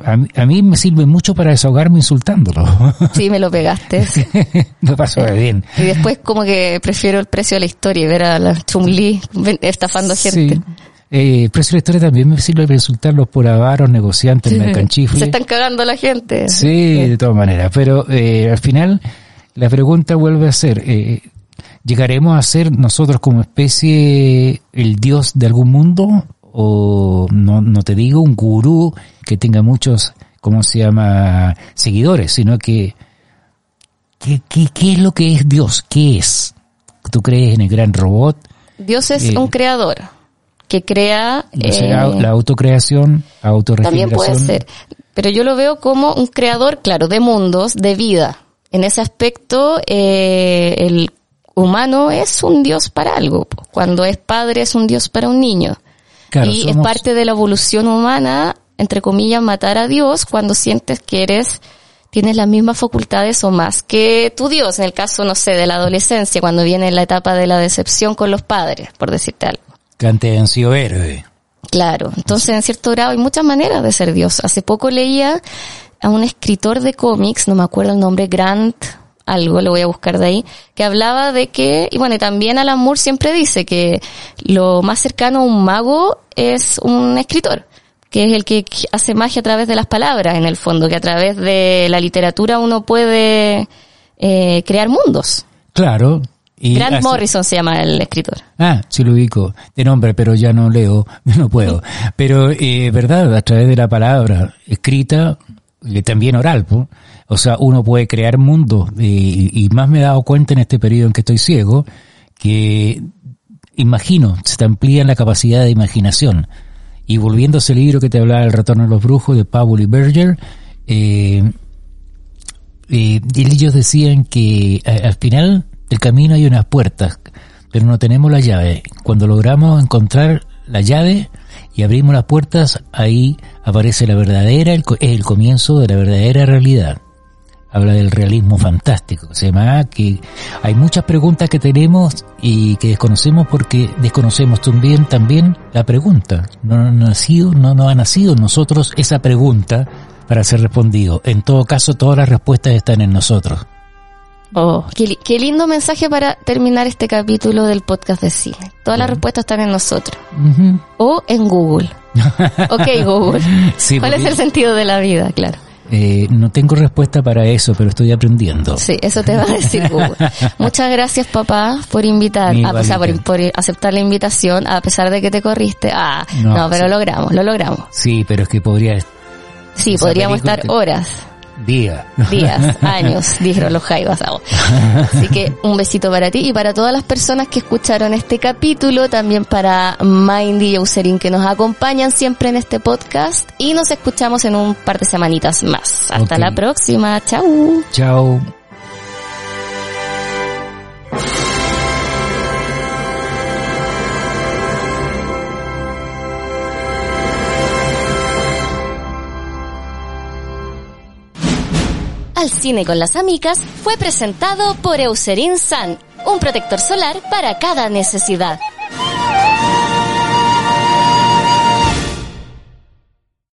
A, mí me sirve mucho para desahogarme insultándolo. Sí, me lo pegaste. (laughs) me pasó bien. Y después como que prefiero el precio de la historia y ver a la Chumli estafando gente. Sí. Eh, el precio de la historia también me sirve para insultarlos por avaros, negociantes, (laughs) sí. Se están cagando la gente. Sí, de todas maneras. Pero eh, al final la pregunta vuelve a ser, eh, ¿Llegaremos a ser nosotros como especie el dios de algún mundo? O no, no te digo un gurú que tenga muchos, ¿cómo se llama?, seguidores, sino que, ¿qué, qué, es lo que es Dios? ¿Qué es? ¿Tú crees en el gran robot? Dios es eh, un creador que crea... Eh, la autocreación, autorregeneración. También puede ser. Pero yo lo veo como un creador, claro, de mundos, de vida. En ese aspecto, eh, el humano es un Dios para algo. Cuando es padre es un Dios para un niño. y es parte de la evolución humana, entre comillas, matar a Dios cuando sientes que eres, tienes las mismas facultades o más que tu Dios, en el caso, no sé, de la adolescencia, cuando viene la etapa de la decepción con los padres, por decirte algo. Que antes han sido héroes. Claro, entonces en cierto grado hay muchas maneras de ser Dios. Hace poco leía a un escritor de cómics, no me acuerdo el nombre, Grant, algo, lo voy a buscar de ahí, que hablaba de que, y bueno, y también Alan Moore siempre dice que lo más cercano a un mago es un escritor, que es el que hace magia a través de las palabras, en el fondo, que a través de la literatura uno puede eh, crear mundos. Claro. Y Grant Morrison se llama el escritor. Ah, sí lo ubico, de nombre, pero ya no leo, (laughs) no puedo. Pero, eh, verdad, a través de la palabra escrita, y también oral, pues o sea, uno puede crear mundos y, más me he dado cuenta en este periodo en que estoy ciego que imagino, se te amplía la capacidad de imaginación. Y volviendo a ese libro que te hablaba El retorno de los brujos de Powell y Berger, eh, eh, ellos decían que al final del camino hay unas puertas, pero no tenemos la llave. Cuando logramos encontrar la llave y abrimos las puertas, ahí aparece la verdadera, es el comienzo de la verdadera realidad habla del realismo fantástico, se llama que hay muchas preguntas que tenemos y que desconocemos porque desconocemos también también la pregunta. No ha nacido, no, no ha nacido en nosotros esa pregunta para ser respondido. En todo caso, todas las respuestas están en nosotros. Oh, qué, lindo mensaje para terminar este capítulo del podcast de cine. Todas las respuestas están en nosotros. O en Google. (laughs) ok, Google. ¿Cuál es el sentido de la vida? Claro. Eh, no tengo respuesta para eso, pero estoy aprendiendo. Sí, eso te va a decir (laughs) Google. Muchas gracias, papá, por invitar, a, pesar por, aceptar la invitación, a pesar de que te corriste. Ah, no, pero lo logramos, lo logramos. Sí, pero es que podría... Sí, podríamos estar horas. Días. Días, (laughs) años, dijeron los jaivas. Así que un besito para ti y para todas las personas que escucharon este capítulo, también para Mindy y Euserin que nos acompañan siempre en este podcast y nos escuchamos en un par de semanitas más. Hasta la próxima, chao. Chao. Al cine con las amigas fue presentado por Eucerin Sun, un protector solar para cada necesidad.